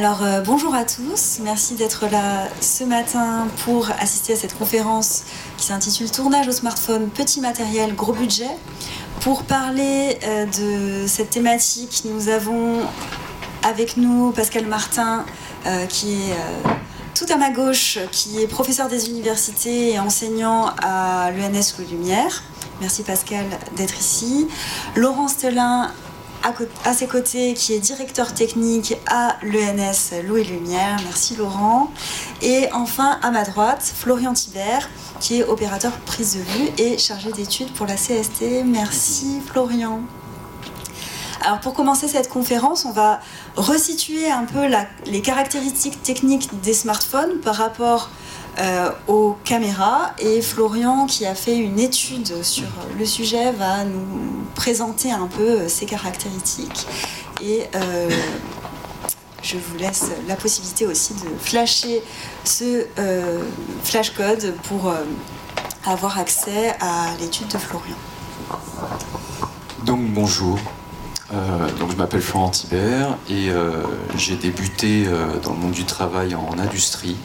Alors euh, bonjour à tous, merci d'être là ce matin pour assister à cette conférence qui s'intitule Tournage au smartphone, petit matériel, gros budget. Pour parler euh, de cette thématique, nous avons avec nous Pascal Martin euh, qui est tout à ma gauche, qui est professeur des universités et enseignant à l'ENS Lumière. Merci Pascal d'être ici. Laurent Stelin à, ses côtés, qui est directeur technique à l'ENS Louis Lumière. Merci Laurent. Et enfin, à ma droite, Florian Thibert, qui est opérateur prise de vue et chargé d'études pour la CST. Merci Florian. Alors pour commencer cette conférence, on va resituer un peu les caractéristiques techniques des smartphones par rapport euh, aux caméras. Et Florian, qui a fait une étude sur le sujet, va nous présenter un peu ces caractéristiques. Et euh, je vous laisse la possibilité aussi de flasher ce euh, flash code pour avoir accès à l'étude de Florian. Donc bonjour, donc je m'appelle Florent Thibert et j'ai débuté dans le monde du travail en industrie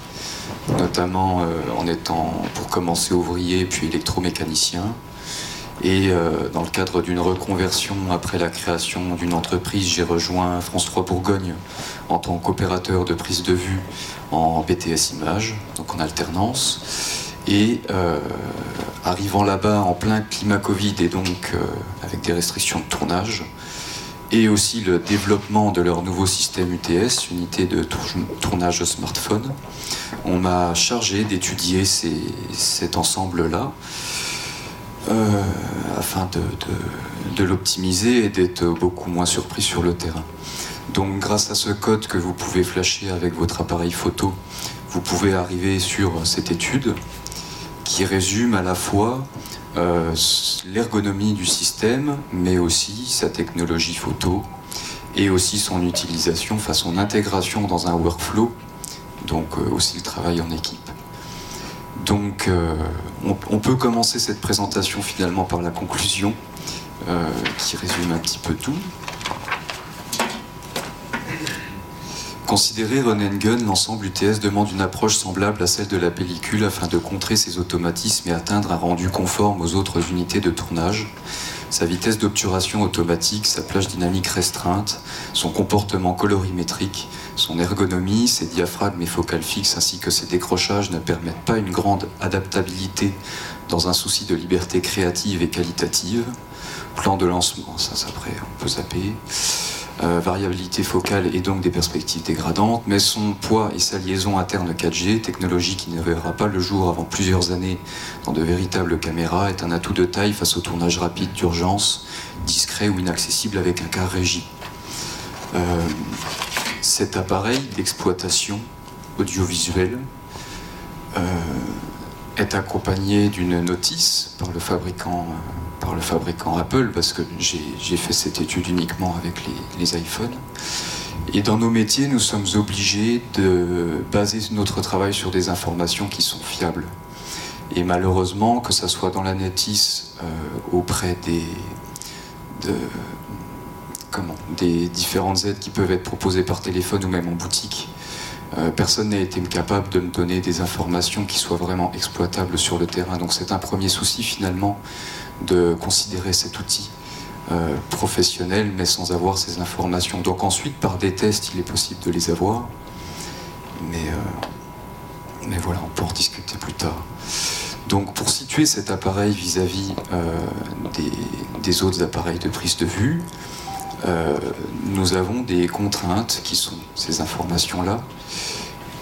notamment euh, en étant pour commencer ouvrier puis électromécanicien. Et euh, dans le cadre d'une reconversion après la création d'une entreprise, j'ai rejoint France 3 Bourgogne en tant qu'opérateur de prise de vue en BTS Images, donc en alternance. Et euh, arrivant là-bas en plein climat Covid et donc avec des restrictions de tournage, et aussi le développement de leur nouveau système UTS, unité de tournage smartphone. On m'a chargé d'étudier cet ensemble-là euh, afin de, l'optimiser et d'être beaucoup moins surpris sur le terrain. Donc grâce à ce code que vous pouvez flasher avec votre appareil photo, vous pouvez arriver sur cette étude qui résume à la fois euh, l'ergonomie du système, mais aussi sa technologie photo et aussi son utilisation, enfin son intégration dans un workflow, donc euh, aussi le travail en équipe. Donc euh, on, peut commencer cette présentation finalement par la conclusion qui résume un petit peu tout. Considéré run and gun, l'ensemble UTS demande une approche semblable à celle de la pellicule afin de contrer ses automatismes et atteindre un rendu conforme aux autres unités de tournage. Sa vitesse d'obturation automatique, sa plage dynamique restreinte, son comportement colorimétrique, son ergonomie, ses diaphragmes et focales fixes ainsi que ses décrochages ne permettent pas une grande adaptabilité dans un souci de liberté créative et qualitative. Plan de lancement, ça, ça après on peut zapper. Euh, variabilité focale et donc des perspectives dégradantes, mais son poids et sa liaison interne 4G, technologie qui ne verra pas le jour avant plusieurs années dans de véritables caméras, est un atout de taille face au tournage rapide d'urgence, discret ou inaccessible avec un car régie. Euh, cet appareil d'exploitation audiovisuelle euh, est accompagné d'une notice par le fabricant par le fabricant Apple, parce que j'ai fait cette étude uniquement avec les, iPhones. Et dans nos métiers, nous sommes obligés de baser notre travail sur des informations qui sont fiables. Et malheureusement, que ce soit dans la notice euh, auprès des, comment, des différentes aides qui peuvent être proposées par téléphone ou même en boutique, euh, personne n'a été capable de me donner des informations qui soient vraiment exploitables sur le terrain. Donc c'est un premier souci finalement de considérer cet outil euh, professionnel, mais sans avoir ces informations. Donc ensuite, par des tests, il est possible de les avoir. Mais, euh, mais voilà, on peut en discuter plus tard. Donc pour situer cet appareil vis-à-vis euh, des, des, autres appareils de prise de vue, nous avons des contraintes qui sont ces informations-là,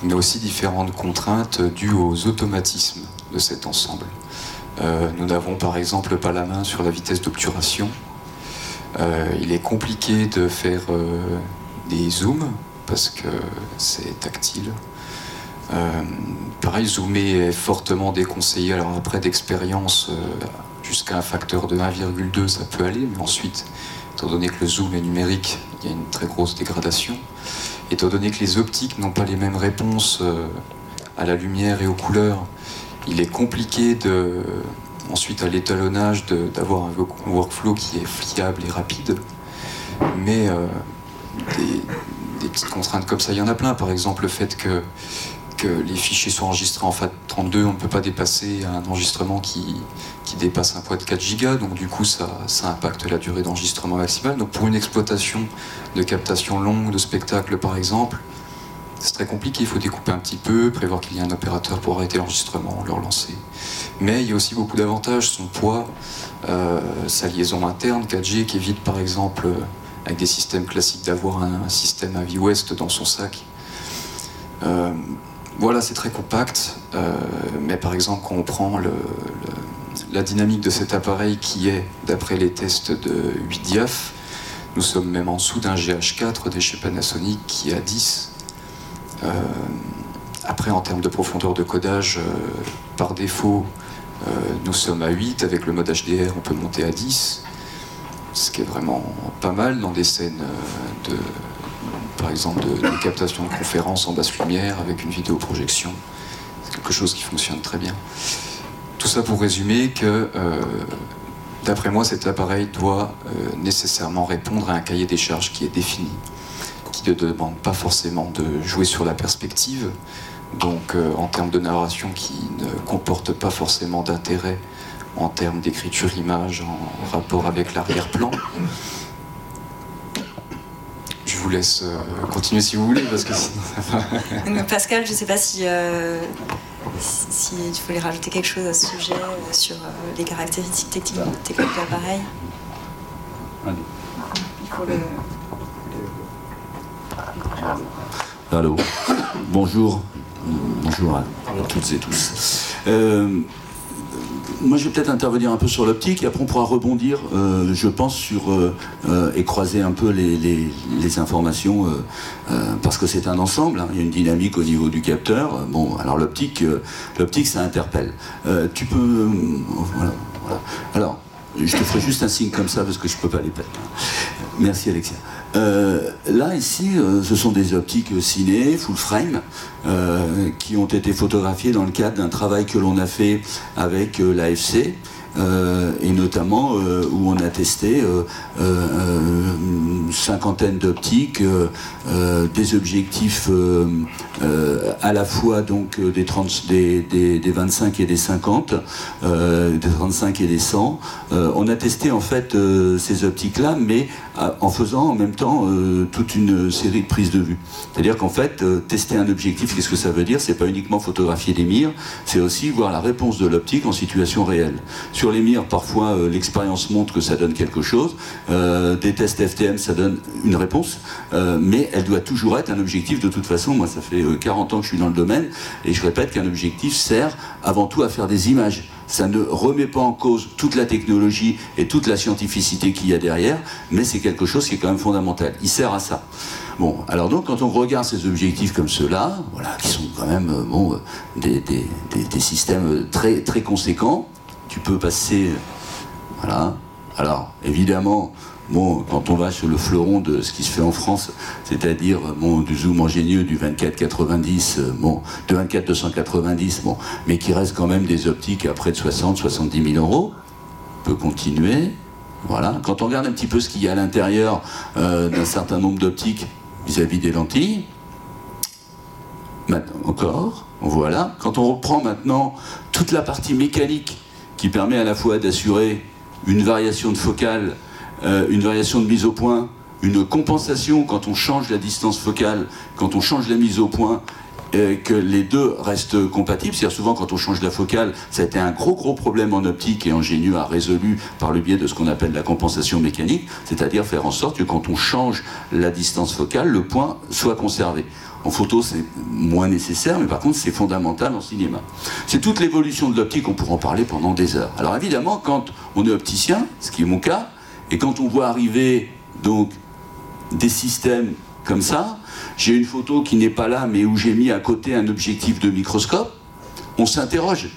mais aussi différentes contraintes dues aux automatismes de cet ensemble. Euh, nous n'avons par exemple pas la main sur la vitesse d'obturation. Euh, il est compliqué de faire euh, des zooms parce que c'est tactile. pareil, zoomer est fortement déconseillé. Alors après d'expérience, jusqu'à un facteur de 1,2, ça peut aller, mais ensuite, étant donné que le zoom est numérique, il y a une très grosse dégradation. Étant donné que les optiques n'ont pas les mêmes réponses à la lumière et aux couleurs, il est compliqué ensuite à l'étalonnage d'avoir un workflow qui est fiable et rapide, mais euh, des, petites contraintes comme ça, il y en a plein. Par exemple, le fait que, les fichiers sont enregistrés en FAT32, on ne peut pas dépasser un enregistrement qui, qui dépasse un poids de 4 Go, donc du coup ça, ça impacte la durée d'enregistrement maximale. Donc pour une exploitation de captation longue de spectacle par exemple, c'est très compliqué, il faut découper un petit peu, prévoir qu'il y ait un opérateur pour arrêter l'enregistrement, le relancer. Mais il y a aussi beaucoup d'avantages, son poids, euh, sa liaison interne 4G qui évite par exemple avec des systèmes classiques d'avoir un, système à vie ouest dans son sac. Euh, voilà, c'est très compact, euh, mais par exemple quand on prend la dynamique de cet appareil qui est, d'après les tests de 8 diaph, nous sommes même en dessous d'un GH4 de chez Panasonic qui est à 10. Euh, après, en termes de profondeur de codage, par défaut, nous sommes à 8. Avec le mode HDR, on peut monter à 10 ce qui est vraiment pas mal dans des scènes euh, de, par exemple, de, captation de conférences en basse lumière avec une vidéoprojection. C'est quelque chose qui fonctionne très bien. Tout ça pour résumer que, euh, d'après moi, cet appareil doit euh, nécessairement répondre à un cahier des charges qui est défini, qui ne demande pas forcément de jouer sur la perspective, donc en termes de narration qui ne comporte pas forcément d'intérêt en termes d'écriture image, en rapport avec l'arrière-plan. Je vous laisse euh, continuer si vous voulez, parce que Pascal, je ne sais pas si, euh, si, tu voulais rajouter quelque chose à ce sujet euh, sur les caractéristiques techniques, de l'appareil. Allô. Bonjour. Bonjour à toutes et tous moi, je vais peut-être intervenir un peu sur l'optique et après on pourra rebondir, euh, je pense, sur euh, euh, et croiser un peu les, informations parce que c'est un ensemble. Hein. il y a une dynamique au niveau du capteur. Bon, alors l'optique, l'optique, ça interpelle. tu peux, voilà. Alors, je te ferai juste un signe comme ça parce que je peux pas les perdre. Merci Alexia. Euh, là, ici, euh, ce sont des optiques ciné, full frame, euh, qui ont été photographiées dans le cadre d'un travail que l'on a fait avec l'AFC. Euh, et notamment euh, où on a testé euh, une cinquantaine d'optiques, des objectifs à la fois donc des, 30, des, des, 25 et des 50, des 35 et des 100. on a testé en fait ces optiques-là, mais en faisant en même temps toute une série de prises de vue. C'est-à-dire qu'en fait, tester un objectif, qu'est-ce que ça veut dire? C'est pas uniquement photographier des mires, c'est aussi voir la réponse de l'optique en situation réelle. Les mires, parfois, euh, l'expérience montre que ça donne quelque chose. Euh, des tests FTM, ça donne une réponse. Euh, mais elle doit toujours être un objectif de toute façon. Moi, ça fait 40 ans que je suis dans le domaine. Et je répète qu'un objectif sert avant tout à faire des images ça ne remet pas en cause toute la technologie et toute la scientificité qu'il y a derrière, mais c'est quelque chose qui est quand même fondamental. Il sert à ça. Bon, alors donc quand on regarde ces objectifs comme ceux-là, voilà, qui sont quand même bon, des, des, des, systèmes très, très conséquents, tu peux passer. Voilà. Alors, évidemment, bon, quand on va sur le fleuron de ce qui se fait en France, c'est-à-dire bon, du zoom ingénieux du 24-90, euh, bon, de 24-290, bon, mais qui reste quand même des optiques à près de 60-70 000 euros, on peut continuer. Voilà. Quand on regarde un petit peu ce qu'il y a à l'intérieur euh, d'un certain nombre d'optiques vis-à-vis des lentilles, encore, voilà. Quand on reprend maintenant toute la partie mécanique qui permet à la fois d'assurer une variation de focale, euh, une variation de mise au point, une compensation quand on change la distance focale, quand on change la mise au point, et que les deux restent compatibles. C'est-à-dire souvent quand on change la focale, ça a été un gros gros problème en optique et Ingénieux a résolu par le biais de ce qu'on appelle la compensation mécanique, c'est-à-dire faire en sorte que quand on change la distance focale, le point soit conservé. En photo, c'est moins nécessaire, mais par contre, c'est fondamental en cinéma. C'est toute l'évolution de l'optique, on pourra en parler pendant des heures. Alors évidemment, quand on est opticien, ce qui est mon cas, et quand on voit arriver donc des systèmes comme ça, j'ai une photo qui n'est pas là, mais où j'ai mis à côté un objectif de microscope, on s'interroge.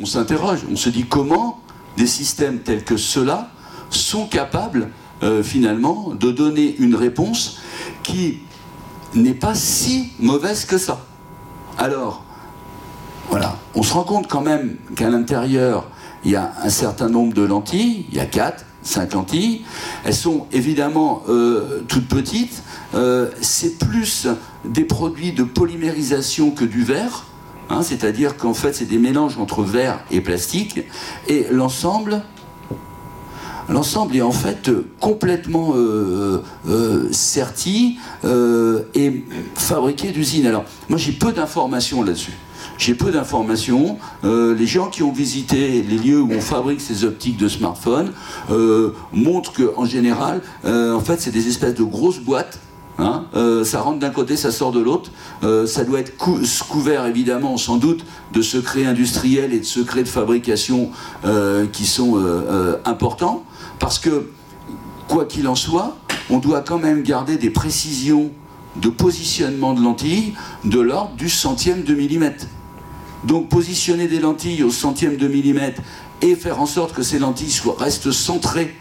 On s'interroge, on se dit comment des systèmes tels que ceux-là sont capables euh, finalement de donner une réponse qui n'est pas si mauvaise que ça. Alors, voilà, on se rend compte quand même qu'à l'intérieur, il y a un certain nombre de lentilles, il y a 4, 5 lentilles. Elles sont évidemment euh, toutes petites. Euh, c'est plus des produits de polymérisation que du verre. Hein, c'est-à-dire qu'en fait, c'est des mélanges entre verre et plastique. Et l'ensemble, l'ensemble est en fait complètement euh, serti et fabriqué d'usine. Alors, moi, j'ai peu d'informations là-dessus. J'ai peu d'informations. Euh, les gens qui ont visité les lieux où on fabrique ces optiques de smartphone euh, montrent qu'en général, euh, en fait, c'est des espèces de grosses boîtes Hein ça rentre d'un côté, ça sort de l'autre. ça doit être couvert évidemment, sans doute, de secrets industriels et de secrets de fabrication qui sont importants, parce que quoi qu'il en soit, on doit quand même garder des précisions de positionnement de lentilles de l'ordre du centième de millimètre. Donc positionner des lentilles au centième de millimètre et faire en sorte que ces lentilles restent centrées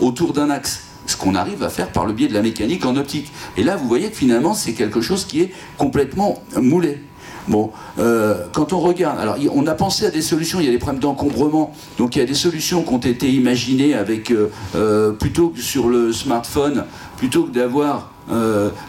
autour d'un axe, ce qu'on arrive à faire par le biais de la mécanique en optique. Et là, vous voyez que finalement, c'est quelque chose qui est complètement moulé. Bon, euh, quand on regarde, alors on a pensé à des solutions, il y a des problèmes d'encombrement, donc il y a des solutions qui ont été imaginées avec, euh, euh, plutôt que sur le smartphone, plutôt que d'avoir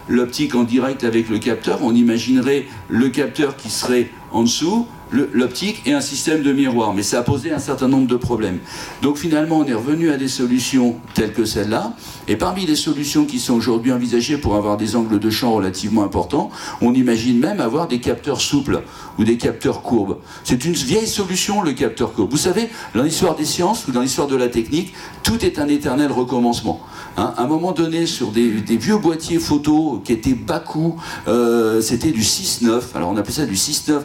l'optique en direct avec le capteur, on imaginerait le capteur qui serait en dessous, l'optique et un système de miroir. Mais ça a posé un certain nombre de problèmes. Donc finalement, on est revenu à des solutions telles que celle-là. Et parmi les solutions qui sont aujourd'hui envisagées pour avoir des angles de champ relativement importants, on imagine même avoir des capteurs souples ou des capteurs courbes. C'est une vieille solution, le capteur courbe. Vous savez, dans l'histoire des sciences ou dans l'histoire de la technique, tout est un éternel recommencement. Hein, à un moment donné, sur des, vieux boîtiers photo qui étaient bas coût, euh, c'était du 6-9. Alors on appelait ça du 6-9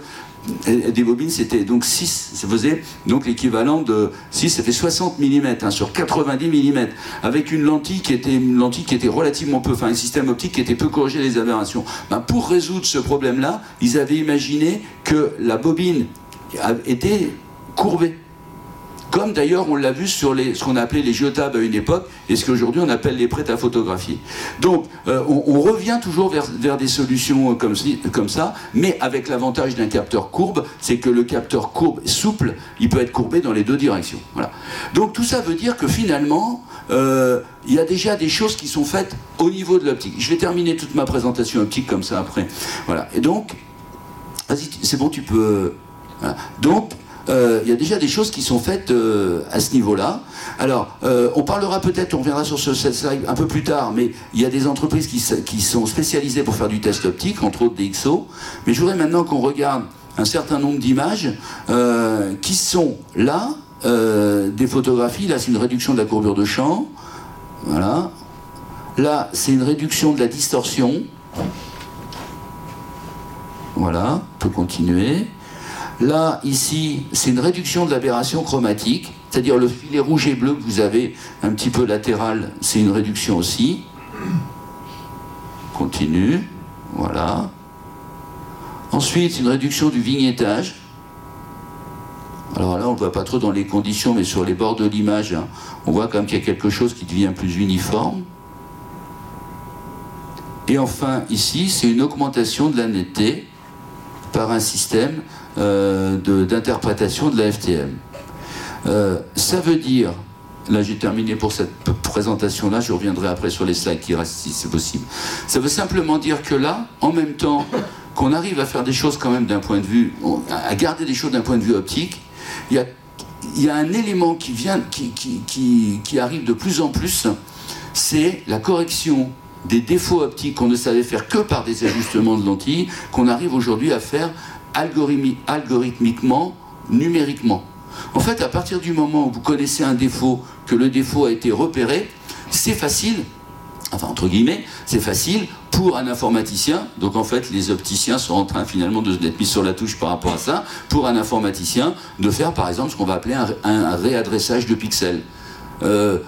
des bobines, c'était donc 6, ça faisait donc l'équivalent de 6, ça fait 60 mm hein, sur 90 mm, avec une lentille qui était une lentille qui était relativement peu, enfin un système optique qui était peu corrigé les aberrations. Ben, pour résoudre ce problème-là, ils avaient imaginé que la bobine était courbée. Comme d'ailleurs on l'a vu sur ce qu'on appelait les jetables à une époque et ce qu'aujourd'hui on appelle les prêts à photographier. Donc euh, on, revient toujours vers, des solutions comme, comme, ça, mais avec l'avantage d'un capteur courbe, c'est que le capteur courbe souple, il peut être courbé dans les deux directions. Voilà. Donc tout ça veut dire que finalement, euh, il y a déjà des choses qui sont faites au niveau de l'optique. Je vais terminer toute ma présentation optique comme ça après. Voilà. Et donc, vas-y, c'est bon, tu peux. Donc, euh, il y a déjà des choses qui sont faites euh, à ce niveau-là. Alors, euh, on parlera peut-être, on reviendra sur ce, slide un peu plus tard, mais il y a des entreprises qui, qui, sont spécialisées pour faire du test optique, entre autres des XO. Mais je voudrais maintenant qu'on regarde un certain nombre d'images qui sont là, des photographies. Là, c'est une réduction de la courbure de champ. Voilà. Là, c'est une réduction de la distorsion. Voilà, on peut continuer. Là, ici, c'est une réduction de l'aberration chromatique, c'est-à-dire le filet rouge et bleu que vous avez un petit peu latéral, c'est une réduction aussi. Continue, voilà. Ensuite, une réduction du vignettage. Alors là, on ne voit pas trop dans les conditions, mais sur les bords de l'image, hein, on voit quand même qu'il y a quelque chose qui devient plus uniforme. Et enfin, ici, c'est une augmentation de la netteté par un système d'interprétation de, la FTM. Euh, ça veut dire, là j'ai terminé pour cette présentation-là, je reviendrai après sur les slides qui restent si c'est possible. Ça veut simplement dire que là, en même temps qu'on arrive à faire des choses quand même d'un point de vue, à garder des choses d'un point de vue optique, il y a, y a un élément qui, vient, qui, qui, qui arrive de plus en plus, c'est la correction des défauts optiques qu'on ne savait faire que par des ajustements de lentilles, qu'on arrive aujourd'hui à faire algorithmiquement, numériquement. En fait, à partir du moment où vous connaissez un défaut, que le défaut a été repéré, c'est facile, enfin entre guillemets, c'est facile pour un informaticien, donc en fait les opticiens sont en train finalement de mis sur la touche par rapport à ça, pour un informaticien de faire par exemple ce qu'on va appeler un, réadressage de pixels. Euh,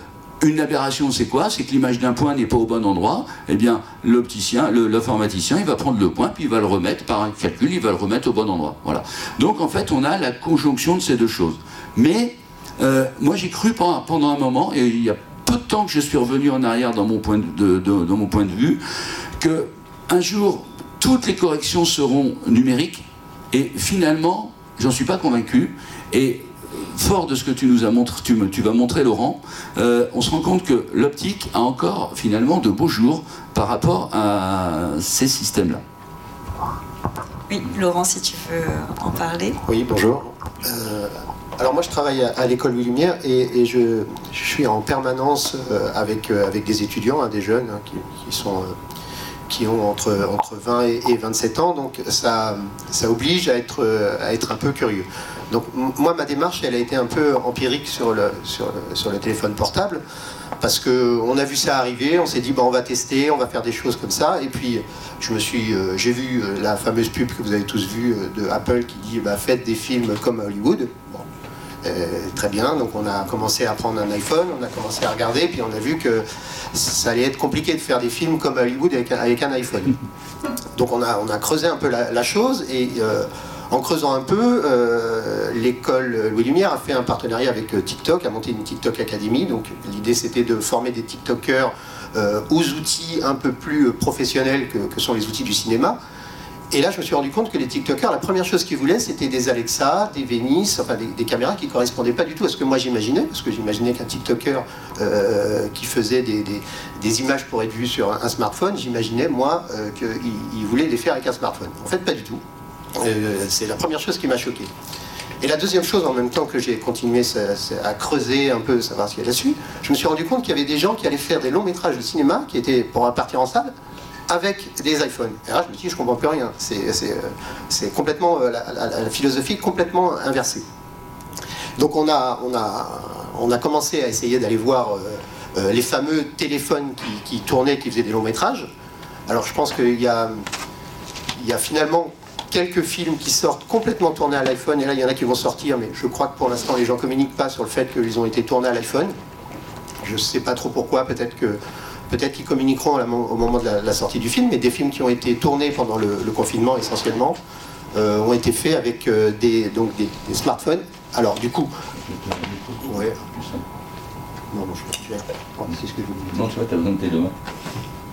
une aberration, c'est quoi? C'est que l'image d'un point n'est pas au bon endroit. Eh bien, l'opticien, l'informaticien, il va prendre le point, puis il va le remettre par un calcul, il va le remettre au bon endroit. Voilà. Donc, en fait, on a la conjonction de ces deux choses. Mais, euh, moi, j'ai cru pendant, un moment, et il y a peu de temps que je suis revenu en arrière dans mon point de, vue, que un jour, toutes les corrections seront numériques, et finalement, j'en suis pas convaincu, et fort de ce que tu nous as montré, tu, me, tu vas montrer Laurent, euh, on se rend compte que l'optique a encore finalement de beaux jours par rapport à ces systèmes-là. Oui, Laurent, si tu veux en parler. Oui, bonjour. Euh, alors moi je travaille à, l'école Louis Lumière et, je, suis en permanence euh, avec, avec des étudiants, hein, des jeunes hein, qui, sont qui ont entre, entre 20 et, 27 ans, donc ça, ça oblige à être, à être un peu curieux. Donc moi, ma démarche, elle a été un peu empirique sur le, sur le téléphone portable, parce qu'on a vu ça arriver, on s'est dit, bon, on va tester, on va faire des choses comme ça, et puis je me suis, euh, j'ai vu euh, la fameuse pub que vous avez tous vue euh, de Apple qui dit, bah, faites des films comme Hollywood. Très bien, donc on a commencé à prendre un iPhone, on a commencé à regarder, puis on a vu que ça allait être compliqué de faire des films comme Hollywood avec, avec un iPhone. Donc on a, on a creusé un peu la, chose et en creusant un peu, euh, l'école Louis Lumière a fait un partenariat avec euh, TikTok, a monté une TikTok Academy. Donc l'idée c'était de former des TikTokers euh, aux outils un peu plus professionnels que, sont les outils du cinéma. Et là, je me suis rendu compte que les TikTokers, la première chose qu'ils voulaient, c'était des Alexa, des Venice, enfin des, caméras qui ne correspondaient pas du tout à ce que moi j'imaginais, parce que j'imaginais qu'un TikToker qui faisait des, images pour être vu sur un, smartphone, j'imaginais moi qu'il voulait les faire avec un smartphone. En fait, pas du tout. Euh, c'est la première chose qui m'a choqué. Et la deuxième chose, en même temps que j'ai continué à creuser un peu, savoir ce qu'il y a là-dessus, je me suis rendu compte qu'il y avait des gens qui allaient faire des longs métrages de cinéma, qui étaient pour partir en salle, avec des iPhones. Et là, je me dis, je comprends plus rien. C'est euh, complètement euh, la, philosophie complètement inversée. Donc on a, commencé à essayer d'aller voir les fameux téléphones qui, tournaient, qui faisaient des longs métrages. Alors je pense qu'il y a, y a finalement quelques films qui sortent complètement tournés à l'iPhone, et là il y en a qui vont sortir, mais je crois que pour l'instant les gens communiquent pas sur le fait qu'ils ont été tournés à l'iPhone. Je ne sais pas trop pourquoi, peut-être que peut-être qu'ils communiqueront au moment de la, sortie du film, mais des films qui ont été tournés pendant le, confinement essentiellement euh, ont été faits avec euh, des, donc des, smartphones. Alors du coup, ouais. Non, non, je, c'est ce que je Non, tu vois, tu as besoin de tes deux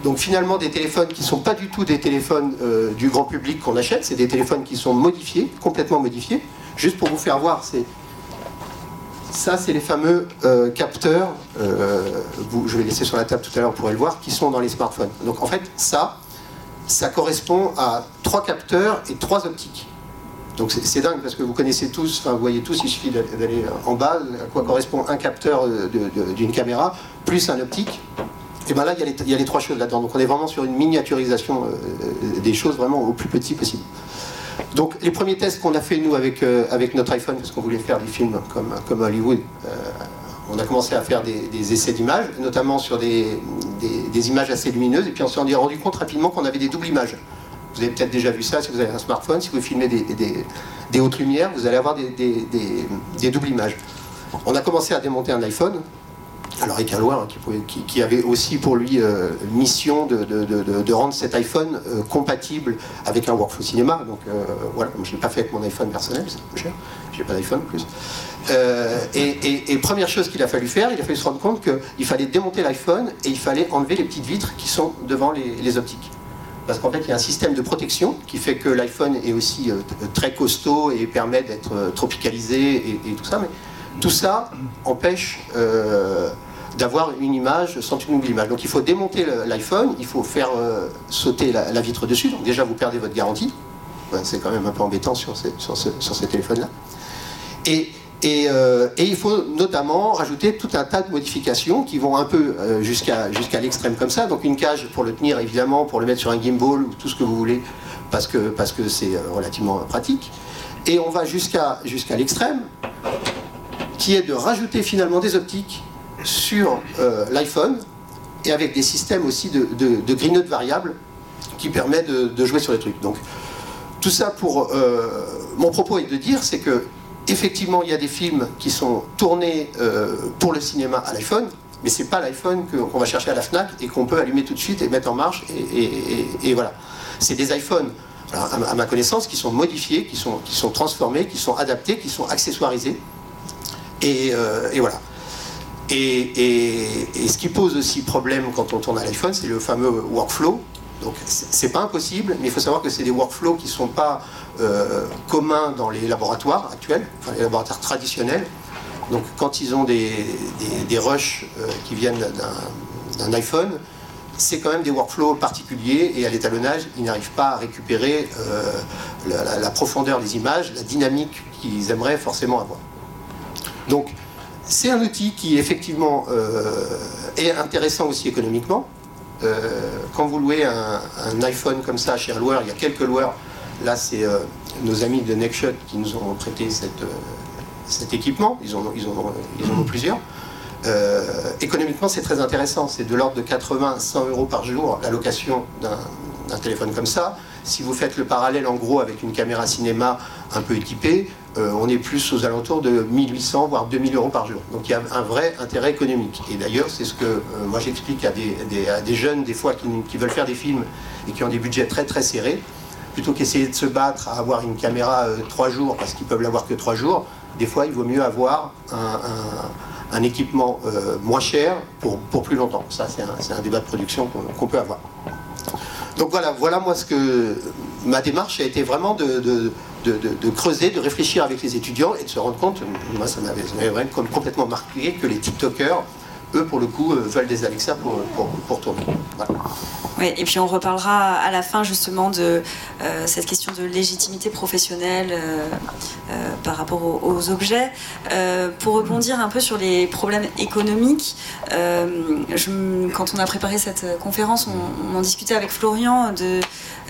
donc finalement des téléphones qui ne sont pas du tout des téléphones euh, du grand public qu'on achète, c'est des téléphones qui sont modifiés, complètement modifiés. Juste pour vous faire voir, c'est ça, c'est les fameux euh, capteurs, euh, je vais laisser sur la table tout à l'heure, vous pourrez le voir, qui sont dans les smartphones. Donc en fait, ça, ça correspond à trois capteurs et trois optiques. Donc c'est dingue parce que vous connaissez tous, enfin vous voyez tous, il suffit d'aller en bas, à quoi correspond un capteur d'une caméra, plus un optique. Et bien là, il y, a les, trois choses là-dedans. Donc on est vraiment sur une miniaturisation euh, des choses vraiment au plus petit possible. Donc les premiers tests qu'on a fait nous avec, euh, avec notre iPhone, parce qu'on voulait faire des films comme, comme Hollywood, euh, on a commencé à faire des, essais d'images, notamment sur des, des, images assez lumineuses, et puis on s'est rendu compte rapidement qu'on avait des doubles images. Vous avez peut-être déjà vu ça si vous avez un smartphone, si vous filmez des, hautes lumières, vous allez avoir des, doubles images. On a commencé à démonter un iPhone, alors avec un qui, qui, avait aussi pour lui euh, mission de, rendre cet iPhone euh, compatible avec un workflow cinéma. Donc euh, voilà, je ne l'ai pas fait avec mon iPhone personnel, c'est peu cher, j'ai pas d'iPhone en plus. Et, première chose qu'il a fallu faire, il a fallu se rendre compte qu'il fallait démonter l'iPhone et il fallait enlever les petites vitres qui sont devant les, optiques. Parce qu'en fait, il y a un système de protection qui fait que l'iPhone est aussi très costaud et permet d'être tropicalisé et, et, tout ça. Mais tout ça empêche euh, d'avoir une image sans une double image. Donc il faut démonter l'iPhone, il faut faire euh, sauter la, vitre dessus. Donc déjà vous perdez votre garantie. C'est quand même un peu embêtant sur ces, sur téléphones-là. Et, euh, et, il faut notamment rajouter tout un tas de modifications qui vont un peu jusqu'à l'extrême comme ça. Donc une cage pour le tenir évidemment, pour le mettre sur un gimbal ou tout ce que vous voulez, parce que c'est relativement pratique. Et on va jusqu'à l'extrême qui est de rajouter finalement des optiques sur euh, l'iPhone et avec des systèmes aussi de, de, grignote variable qui permet de, jouer sur les trucs. Donc tout ça pour euh, mon propos est de dire c'est que effectivement il y a des films qui sont tournés euh, pour le cinéma à l'iPhone, mais c'est pas l'iPhone qu'on va chercher à la Fnac et qu'on peut allumer tout de suite et mettre en marche et, voilà. C'est des iPhones à, ma connaissance qui sont modifiés, qui sont transformés, qui sont adaptés, qui sont accessoirisés euh, et, voilà. Et, ce qui pose aussi problème quand on tourne à l'iPhone, c'est le fameux workflow. Donc c'est pas impossible, mais il faut savoir que c'est des workflows qui ne sont pas euh, communs dans les laboratoires actuels, enfin les laboratoires traditionnels. Donc quand ils ont des, des, rushs euh, qui viennent d'un iPhone, c'est quand même des workflows particuliers et à l'étalonnage, ils n'arrivent pas à récupérer euh, la, profondeur des images, la dynamique qu'ils aimeraient forcément avoir. Donc c'est un outil qui effectivement est intéressant aussi économiquement, euh, quand vous louez un, iPhone comme ça chez un loueur, il y a quelques loueurs. Là, c'est euh, nos amis de Nextshot qui nous ont prêté euh, cet équipement. Ils en, ils ont plusieurs. économiquement, c'est très intéressant. C'est de l'ordre de 80 100 euros par jour la location d'un téléphone comme ça. Si vous faites le parallèle en gros avec une caméra cinéma un peu équipée, euh, on est plus aux alentours de 1800 voire 2000 euros par jour. Donc il y a un vrai intérêt économique. Et d'ailleurs, c'est ce que euh, moi j'explique à des, jeunes des fois qui, veulent faire des films et qui ont des budgets très très serrés. Plutôt qu'essayer de se battre à avoir une caméra euh, trois jours parce qu'ils peuvent l'avoir que trois jours, des fois il vaut mieux avoir un, équipement moins cher pour, plus longtemps. Ça, c'est un, débat de production qu'on peut avoir. Donc voilà, voilà moi ce que ma démarche a été vraiment de, de, creuser, de réfléchir avec les étudiants et de se rendre compte, moi ça m'avait complètement marqué que les TikTokers, eux pour le coup, euh, veulent des Alexa pour, pour, tourner. Oui, et puis on reparlera à la fin justement de euh, cette question de légitimité professionnelle euh, par rapport aux, objets. pour rebondir un peu sur les problèmes économiques, quand on a préparé cette conférence, on, en discutait avec Florian de,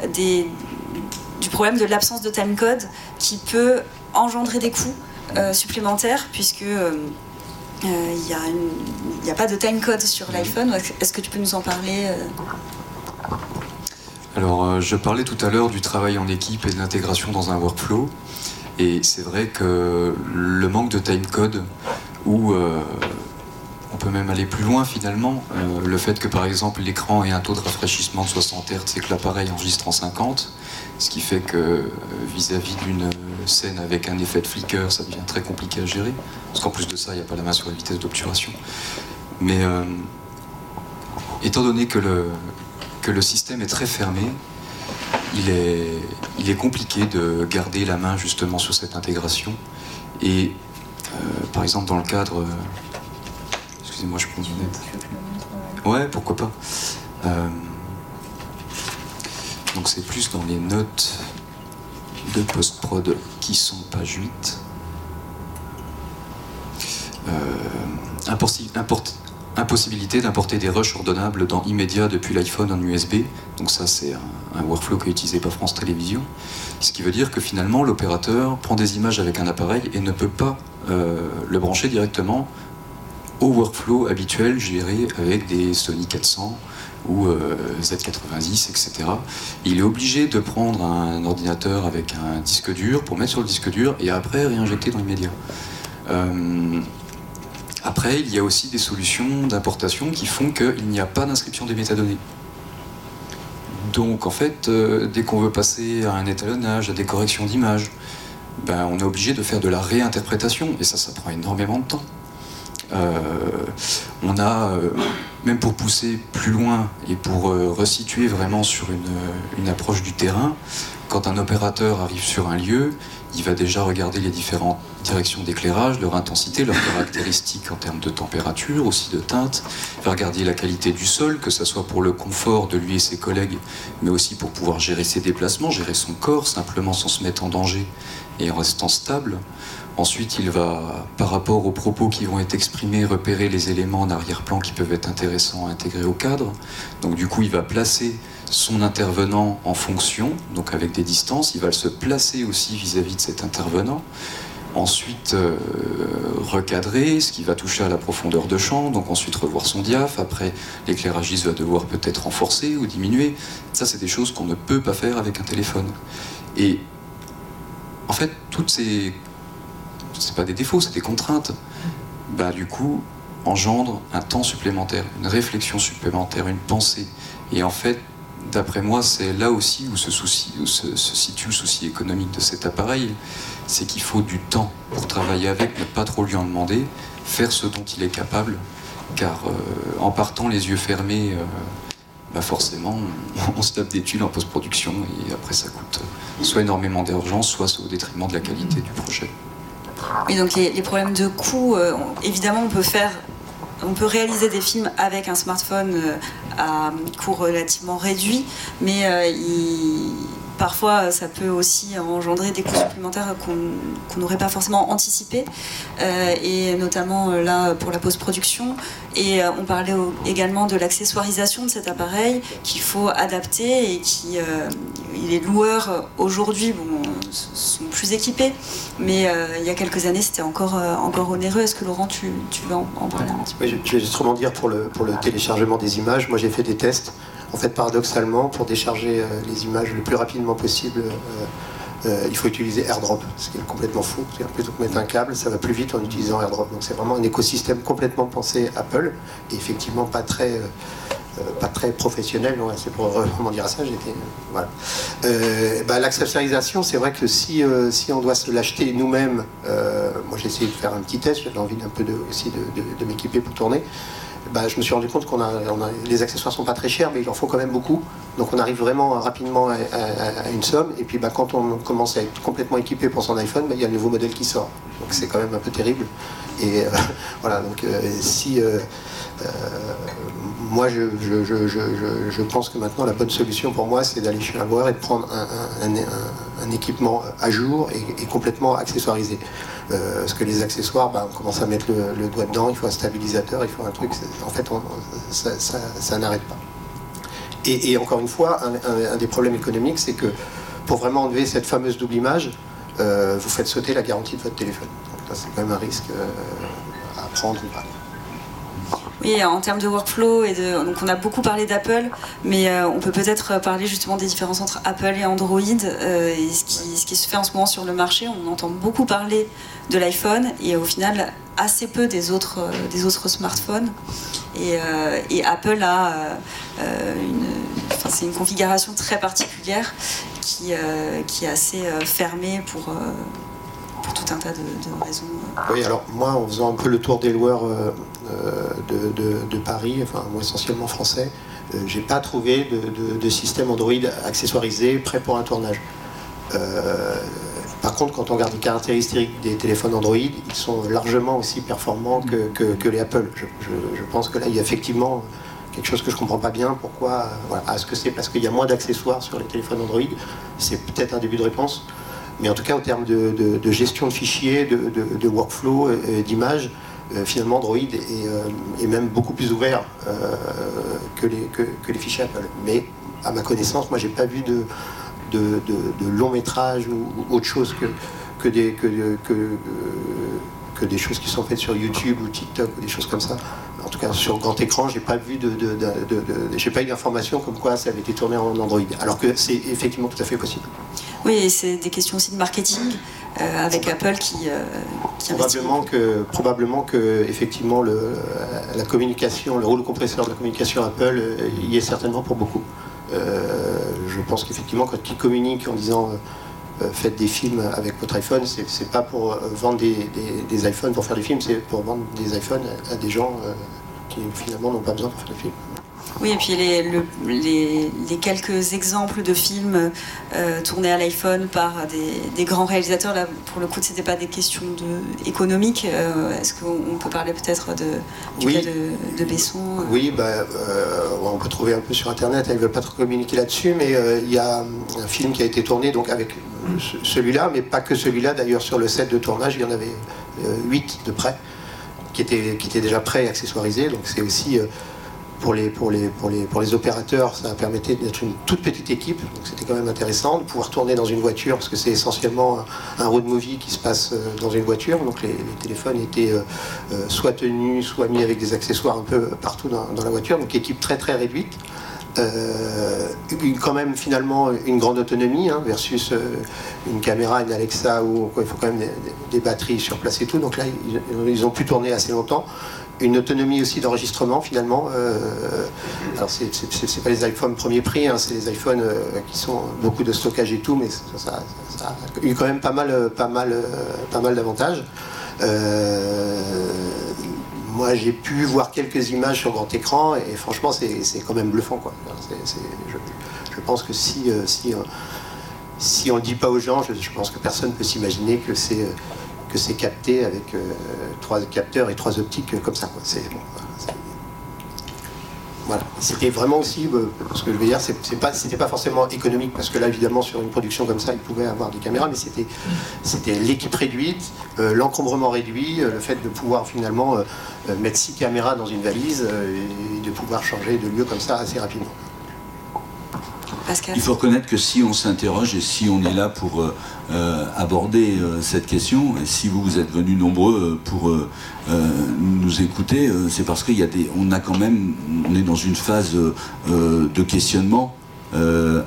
des, du problème de l'absence de timecode qui peut engendrer des coûts supplémentaires puisque il n'y a, pas de timecode sur mhm. l'iPhone. Est-ce que tu peux nous en parler Alors, je parlais tout à l'heure du travail en équipe et de l'intégration dans un workflow. Et c'est vrai que le manque de timecode ou on peut même aller plus loin finalement. le fait que par exemple l'écran ait un taux de rafraîchissement de 60 Hz et que l'appareil enregistre en 50, ce qui fait que euh, vis-à-vis d'une scène avec un effet de flicker, ça devient très compliqué à gérer. Parce qu'en plus de ça, il n'y a pas la main sur la vitesse d'obturation. Mais euh, étant donné que le, que le système est très fermé, il est, il est compliqué de garder la main justement sur cette intégration. Et euh, par exemple, dans le cadre. Excusez-moi, je prends du net. Ouais, pourquoi pas. Donc c'est plus dans les notes de post-prod qui sont page 8. Euh, impossibilité d'importer des rushs ordonnables dans immédiat depuis l'iPhone en USB. Donc ça c'est un, workflow qui est utilisé par France Télévisions. Ce qui veut dire que finalement l'opérateur prend des images avec un appareil et ne peut pas euh, le brancher directement au workflow habituel géré avec des Sony 400 ou euh, Z90, etc. Il est obligé de prendre un ordinateur avec un disque dur pour mettre sur le disque dur et après réinjecter dans l'immédiat. Euh, après, il y a aussi des solutions d'importation qui font qu'il n'y a pas d'inscription des métadonnées. Donc en fait, euh, dès qu'on veut passer à un étalonnage, à des corrections d'images, ben, on est obligé de faire de la réinterprétation et ça, ça prend énormément de temps. on a même pour pousser plus loin et pour euh, resituer vraiment sur une, approche du terrain, quand un opérateur arrive sur un lieu, il va déjà regarder les différentes directions d'éclairage, leur intensité, leurs caractéristiques en termes de température, aussi de teinte. Il va regarder la qualité du sol, que ce soit pour le confort de lui et ses collègues, mais aussi pour pouvoir gérer ses déplacements, gérer son corps, simplement sans se mettre en danger et en restant stable. Ensuite, il va, par rapport aux propos qui vont être exprimés, repérer les éléments en arrière-plan qui peuvent être intéressants à intégrer au cadre. Donc du coup, il va placer son intervenant en fonction, donc avec des distances. Il va se placer aussi vis-à-vis de cet intervenant. Ensuite, euh, recadrer ce qui va toucher à la profondeur de champ, donc ensuite revoir son diaph. Après, l'éclairagiste va devoir peut-être renforcer ou diminuer. Ça, c'est des choses qu'on ne peut pas faire avec un téléphone. Et en fait, toutes ces c'est pas des défauts, c'est des contraintes, bah du coup, engendre un temps supplémentaire, une réflexion supplémentaire, une pensée. Et en fait, d'après moi, c'est là aussi où se, situe le souci économique de cet appareil, c'est qu'il faut du temps pour travailler avec, ne pas trop lui en demander, faire ce dont il est capable, car euh, en partant les yeux fermés, euh, bah forcément, on, se tape des tuiles en post-production et après ça coûte soit énormément d'urgence, soit au détriment de la qualité du projet. Oui, donc les, problèmes de coût, euh, évidemment, on peut faire on peut réaliser des films avec un smartphone euh, à coût relativement réduit, mais euh, il parfois ça peut aussi engendrer des coûts supplémentaires qu'on n'aurait pas forcément anticipés, euh, et notamment euh, là pour la post-production. Et euh, on parlait également de l'accessoirisation de cet appareil qu'il faut adapter et qui les loueurs aujourd'hui. Bon, sont plus équipés, mais il y a quelques années c'était encore, encore onéreux. Est-ce que Laurent, tu, tu veux en, parler un petit peu? Je vais justement dire pour le, pour le téléchargement des images, moi j'ai fait des tests en fait, paradoxalement, pour décharger euh, les images le plus rapidement possible, euh, euh, il faut utiliser AirDrop, ce qui est complètement fou. Plutôt que mettre un câble, ça va plus vite en utilisant AirDrop. Donc c'est vraiment un écosystème complètement pensé Apple et effectivement pas très, pas très professionnel. c'est pour vraiment dire ça. J'étais voilà. Bah, c'est vrai que si, si on doit se l'acheter nous-mêmes, moi j'ai essayé de faire un petit test. J'avais envie d'un peu aussi de m'équiper pour tourner. Bah, je me suis rendu compte qu'on a, les accessoires sont pas très chers, mais il en faut quand même beaucoup. Donc on arrive vraiment rapidement à, une somme. Et puis bah, quand on commence à être complètement équipé pour son iPhone, bah, il y a un nouveau modèle qui sort. Donc c'est quand même un peu terrible. Et euh, voilà, donc euh, si euh, moi je, je, pense que maintenant la bonne solution pour moi c'est d'aller chez un loueur et de prendre un, équipement à jour et, complètement accessoirisé. parce que les accessoires, bah, on commence à mettre le, doigt dedans, il faut un stabilisateur, il faut un truc. En fait, ça, n'arrête pas. Et, encore une fois, un, des problèmes économiques, c'est que pour vraiment enlever cette fameuse double image, vous faites sauter la garantie de votre téléphone c'est quand même un risque euh, à prendre ou pas. Oui, en termes de workflow, et de, donc on a beaucoup parlé d'Apple, mais euh, on peut peut-être parler justement des différences entre Apple et Android euh, et ce qui, ce qui, se fait en ce moment sur le marché. On entend beaucoup parler de l'iPhone et au final assez peu des autres, des autres smartphones. Et, Apple a une, c'est une configuration très particulière qui, qui est assez fermée pour pour tout un tas de, raisons. Oui, alors moi, en faisant un peu le tour des loueurs euh, euh, de, Paris, enfin moi essentiellement français, euh, j'ai pas trouvé de, système Android accessoirisé prêt pour un tournage. par contre, quand on regarde les caractéristiques des téléphones Android, ils sont largement aussi performants que, les Apple. Je, pense que là, il y a effectivement quelque chose que je comprends pas bien. Pourquoi voilà. Est-ce que c'est parce qu'il y a moins d'accessoires sur les téléphones Android? C'est peut-être un début de réponse. Mais en tout cas, en termes de, gestion de fichiers, de, workflow, euh, d'images, euh, finalement, Android euh, est, même beaucoup plus ouvert que, les, que, les fichiers Apple. Mais à ma connaissance, moi, j'ai pas vu de, de, long métrage ou, autre chose que, des, choses qui sont faites sur YouTube ou TikTok ou des choses comme ça. En tout cas, sur grand écran, j'ai pas vu de, j'ai pas eu d'information comme quoi ça avait été tourné en Android. Alors que c'est effectivement tout à fait possible. Oui, c'est des questions aussi de marketing euh, avec Apple qui, euh, probablement que probablement que effectivement le, la communication, le rôle compresseur de la communication Apple euh, y est certainement pour beaucoup. je pense qu'effectivement quand ils communiquent en disant faites des films avec votre iPhone, c'est pas pour vendre des, des, iPhones pour faire des films, c'est pour vendre des iPhones à des gens qui finalement n'ont pas besoin pour faire des films. Oui, et puis les, les, quelques exemples de films euh, tournés à l'iPhone par des, grands réalisateurs, là, pour le coup, ce n'était pas des questions de, économiques. Euh, est-ce qu'on peut parler peut-être de, du cas de, Besson euh? Oui, bah, on peut trouver un peu sur Internet, ils ne veulent pas trop communiquer là-dessus, mais il y a un film qui a été tourné donc, avec celui-là, mais pas que celui-là. D'ailleurs, sur le set de tournage, il y en avait huit de près, qui étaient, qui étaient déjà prêts et accessoirisés. Donc c'est aussi pour les, pour les, pour les, pour les opérateurs, ça permettait d'être une toute petite équipe, donc c'était quand même intéressant de pouvoir tourner dans une voiture, parce que c'est essentiellement un road movie qui se passe euh, dans une voiture, donc les, téléphones étaient euh, euh, soit tenus, soit mis avec des accessoires un peu partout dans, la voiture, donc équipe très très réduite. quand même finalement une grande autonomie hein, versus une caméra, une Alexa où il faut quand même des, batteries sur place et tout. Donc là, ils, ils, ont pu tourner assez longtemps une autonomie aussi d'enregistrement finalement. Euh, alors c'est pas les iPhones premier prix, hein, c'est les iPhones euh, qui sont beaucoup de stockage et tout, mais ça, a eu quand même pas mal, pas mal, pas mal d'avantages. moi, j'ai pu voir quelques images sur grand écran et, franchement, c'est quand même bluffant. Quoi. je, pense que si, si, si on ne le dit pas aux gens, je, pense que personne ne peut s'imaginer que c'est c'est capté avec trois capteurs et trois optiques comme ça. Voilà. C'était vraiment aussi, euh, ce que je veux dire, c'est pas, c'était pas forcément économique, parce que là, évidemment, sur une production comme ça, il pouvait avoir des caméras, mais c'était, c'était l'équipe réduite, euh, l'encombrement réduit, euh, le fait de pouvoir finalement mettre six caméras dans une valise et de pouvoir changer de lieu comme ça assez rapidement. Il faut reconnaître que si on s'interroge et si on est là pour euh, euh, aborder euh, cette question, et si vous, êtes venus nombreux pour nous écouter, c'est parce qu'il y a des, on quand même, est dans une phase de questionnement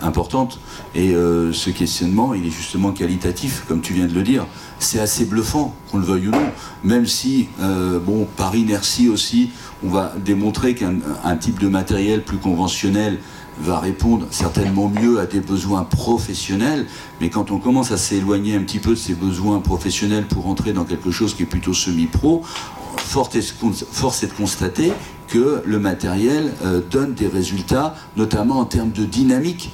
importante. Et ce questionnement, il est justement qualitatif, comme tu viens de le dire. C'est assez bluffant, qu'on le veuille ou non. Même si, bon, par inertie aussi, on va démontrer qu'un type de matériel plus conventionnel va répondre certainement mieux à des besoins professionnels, mais quand on commence à s'éloigner un petit peu de ces besoins professionnels pour entrer dans quelque chose qui est plutôt semi-pro, force est de constater que le matériel euh, donne des résultats, notamment en termes de dynamique.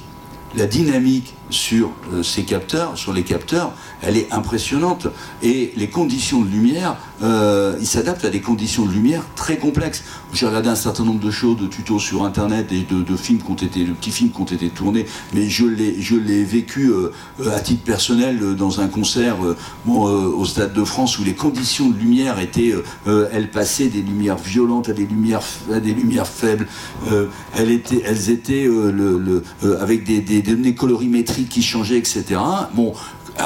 La dynamique sur euh, ces capteurs, sur les capteurs, elle est impressionnante. Et les conditions de lumière, euh, ils s'adaptent à des conditions de lumière très complexes. J'ai regardé un certain nombre de choses, de tutos sur Internet et de, films qui ont été, de petits films qui ont été tournés, mais je l'ai, vécu euh, à titre personnel dans un concert au Stade de France où les conditions de lumière étaient, elles passaient des lumières violentes à des lumières, à des lumières faibles. elles étaient, elles étaient avec des données colorimétriques qui changeaient, etc. Bon,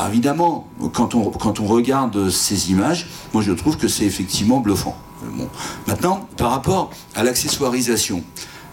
évidemment, quand on, quand on regarde ces images, moi je trouve que c'est effectivement bluffant. Bon. Maintenant, par rapport à l'accessoirisation,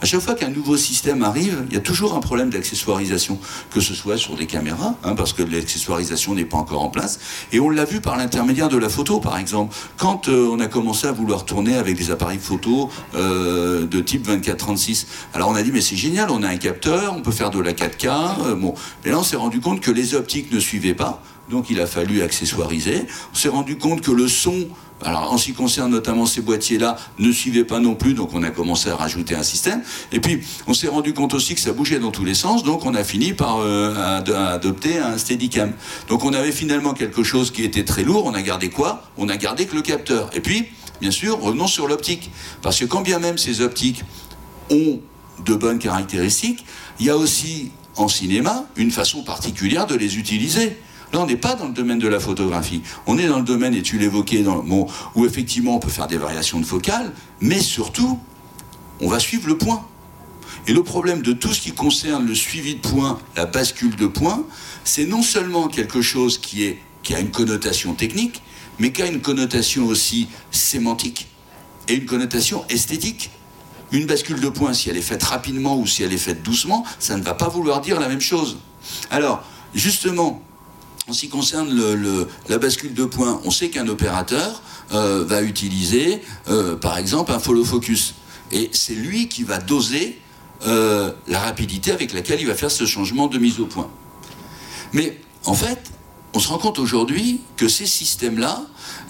à chaque fois qu'un nouveau système arrive, il y a toujours un problème d'accessoirisation, que ce soit sur des caméras, hein, parce que l'accessoirisation n'est pas encore en place. Et on l'a vu par l'intermédiaire de la photo, par exemple. Quand euh, on a commencé à vouloir tourner avec des appareils photo euh, de type 24-36, alors on a dit mais c'est génial, on a un capteur, on peut faire de la 4K. Euh, bon, mais là on s'est rendu compte que les optiques ne suivaient pas. Donc il a fallu accessoiriser. On s'est rendu compte que le son alors, en ce qui concerne notamment ces boîtiers-là, ne suivaient pas non plus, donc on a commencé à rajouter un système. Et puis, on s'est rendu compte aussi que ça bougeait dans tous les sens, donc on a fini par euh, adopter un Steadicam. Donc, on avait finalement quelque chose qui était très lourd. On a gardé quoi? On a gardé que le capteur. Et puis, bien sûr, revenons sur l'optique, parce que quand bien même ces optiques ont de bonnes caractéristiques, il y a aussi en cinéma une façon particulière de les utiliser. Là, on n'est pas dans le domaine de la photographie. On est dans le domaine, et tu l'évoquais, bon, où effectivement on peut faire des variations de focale, mais surtout, on va suivre le point. Et le problème de tout ce qui concerne le suivi de point, la bascule de point, c'est non seulement quelque chose qui, qui a une connotation technique, mais qui a une connotation aussi sémantique et une connotation esthétique. Une bascule de point, si elle est faite rapidement ou si elle est faite doucement, ça ne va pas vouloir dire la même chose. Alors, justement, en ce qui concerne la bascule de points, on sait qu'un opérateur euh, va utiliser, euh, par exemple, un follow focus. Et c'est lui qui va doser euh, la rapidité avec laquelle il va faire ce changement de mise au point. Mais en fait, on se rend compte aujourd'hui que ces systèmes-là,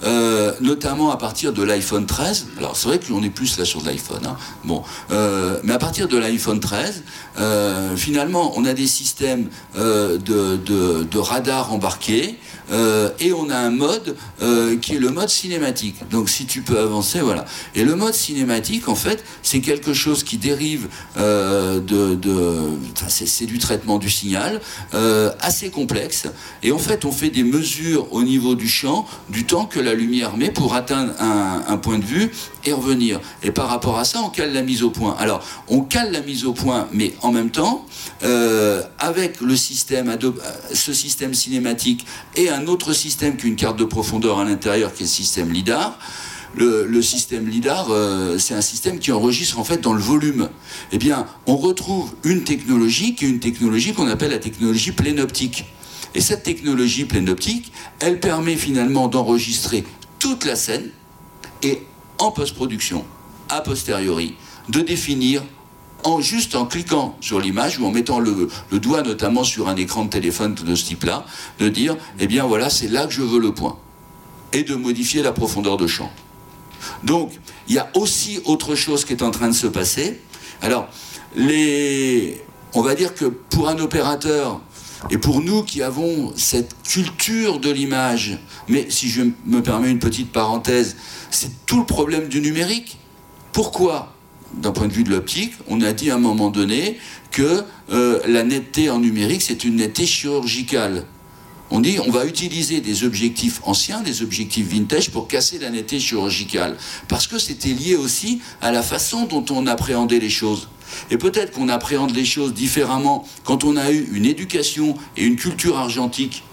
euh, notamment à partir de l'iPhone 13. Alors c'est vrai qu'on est plus là sur l'iPhone, hein. bon, euh, mais à partir de l'iPhone 13, euh, finalement, on a des systèmes de, radar embarqués et on a un mode qui est le mode cinématique. Donc si tu peux avancer, voilà. Et le mode cinématique, en fait, c'est quelque chose qui dérive de c'est du traitement du signal assez complexe. Et en fait, on fait des mesures au niveau du champ, du temps que la lumière met pour atteindre un, point de vue et revenir. Et par rapport à ça, on cale la mise au point. Alors, on cale la mise au point, mais en même temps, euh, avec le système, euh, ce système cinématique et un autre système qu'une carte de profondeur à l'intérieur, qui est le système LIDAR, le, système LIDAR, euh, c'est un système qui enregistre en fait dans le volume. Eh bien, on retrouve une technologie qui est une technologie qu'on appelle la technologie pleine optique. Et cette technologie pleine optique, elle permet finalement d'enregistrer toute la scène et en post-production, a posteriori, de définir en juste en cliquant sur l'image ou en mettant le, doigt notamment sur un écran de téléphone de ce type-là, de dire, eh bien voilà, c'est là que je veux le point. Et de modifier la profondeur de champ. Donc, il y a aussi autre chose qui est en train de se passer. Alors, on va dire que pour un opérateur, et pour nous qui avons cette culture de l'image, mais si je me permets une petite parenthèse, c'est tout le problème du numérique. Pourquoi? D'un point de vue de l'optique, on a dit à un moment donné que euh, la netteté en numérique, c'est une netteté chirurgicale. On dit on va utiliser des objectifs anciens, des objectifs vintage pour casser la netteté chirurgicale. Parce que c'était lié aussi à la façon dont on appréhendait les choses. Et peut-être qu'on appréhende les choses différemment quand on a eu une éducation et une culture argentique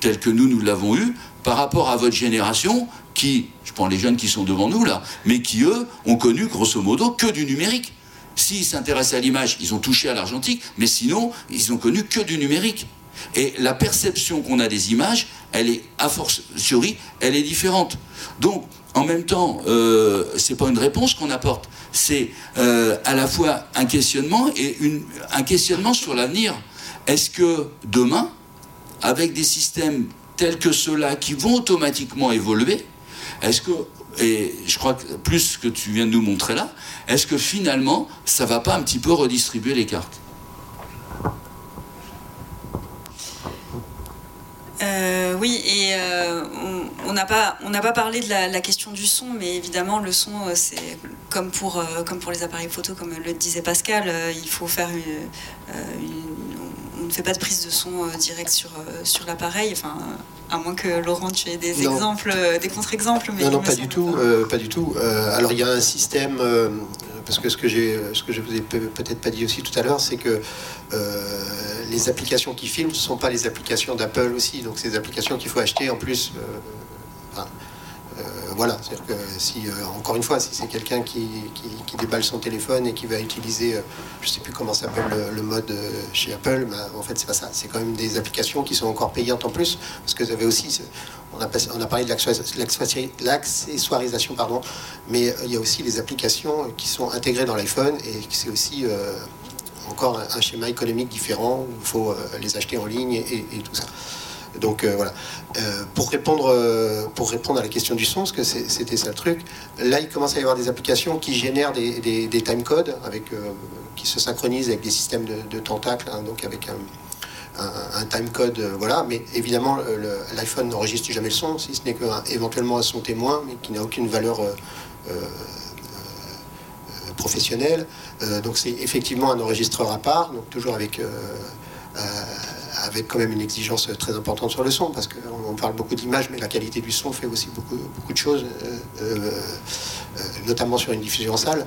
telle que nous, nous l'avons eue, par rapport à votre génération qui, je prends les jeunes qui sont devant nous là, mais qui eux ont connu grosso modo que du numérique. S'ils s'intéressent à l'image, ils ont touché à l'argentique, mais sinon, ils ont connu que du numérique. Et la perception qu'on a des images, elle est, a fortiori, elle est différente. Donc, en même temps, euh, c'est pas une réponse qu'on apporte, c'est euh, à la fois un questionnement et un questionnement sur l'avenir. Est-ce que demain, avec des systèmes tels que ceux-là qui vont automatiquement évoluer, est-ce que, et je crois que plus que tu viens de nous montrer là, est-ce que finalement, ça va pas un petit peu redistribuer les cartes? Euh, oui, et euh, on n'a pas, on pas parlé de la, question du son, mais évidemment, le son, euh, c'est comme pour, comme pour les appareils photo, comme le disait Pascal, il faut faire une, on ne fait pas de prise de son direct sur, sur l'appareil, enfin, à moins que Laurent, tu aies des exemples, des contre-exemples. Non, non, pas du, tout, pas du tout. alors, il y a un système parce que ce que, ce que je vous ai peut-être pas dit aussi tout à l'heure, c'est que euh, les applications qui filment ne sont pas les applications d'Apple aussi. Donc, c'est des applications qu'il faut acheter en plus. Euh, euh, voilà, c'est-à-dire que si, encore une fois, si c'est quelqu'un qui, déballe son téléphone et qui va utiliser, je ne sais plus comment s'appelle le, mode chez Apple, mais en fait, c'est pas ça. C'est quand même des applications qui sont encore payantes en plus, parce que vous avez aussi, on a, parlé de l'accessoirisation, pardon, mais il y a aussi les applications qui sont intégrées dans l'iPhone et c'est aussi encore un, schéma économique différent où il faut euh, les acheter en ligne et, tout ça. Donc euh, voilà. Euh, pour, répondre, à la question du son, parce que c'était ça le truc, là il commence à y avoir des applications qui génèrent des, des, des timecodes, qui se synchronisent avec des systèmes de, tentacles, hein, donc avec un, un, timecode, voilà. Mais évidemment, l'iPhone n'enregistre jamais le son, si ce n'est qu'éventuellement un son témoin, mais qui n'a aucune valeur professionnelle. Euh, donc c'est effectivement un enregistreur à part, donc toujours avec, euh, euh, avec quand même une exigence très importante sur le son, parce qu'on parle beaucoup d'images, mais la qualité du son fait aussi beaucoup, de choses, notamment sur une diffusion en salle.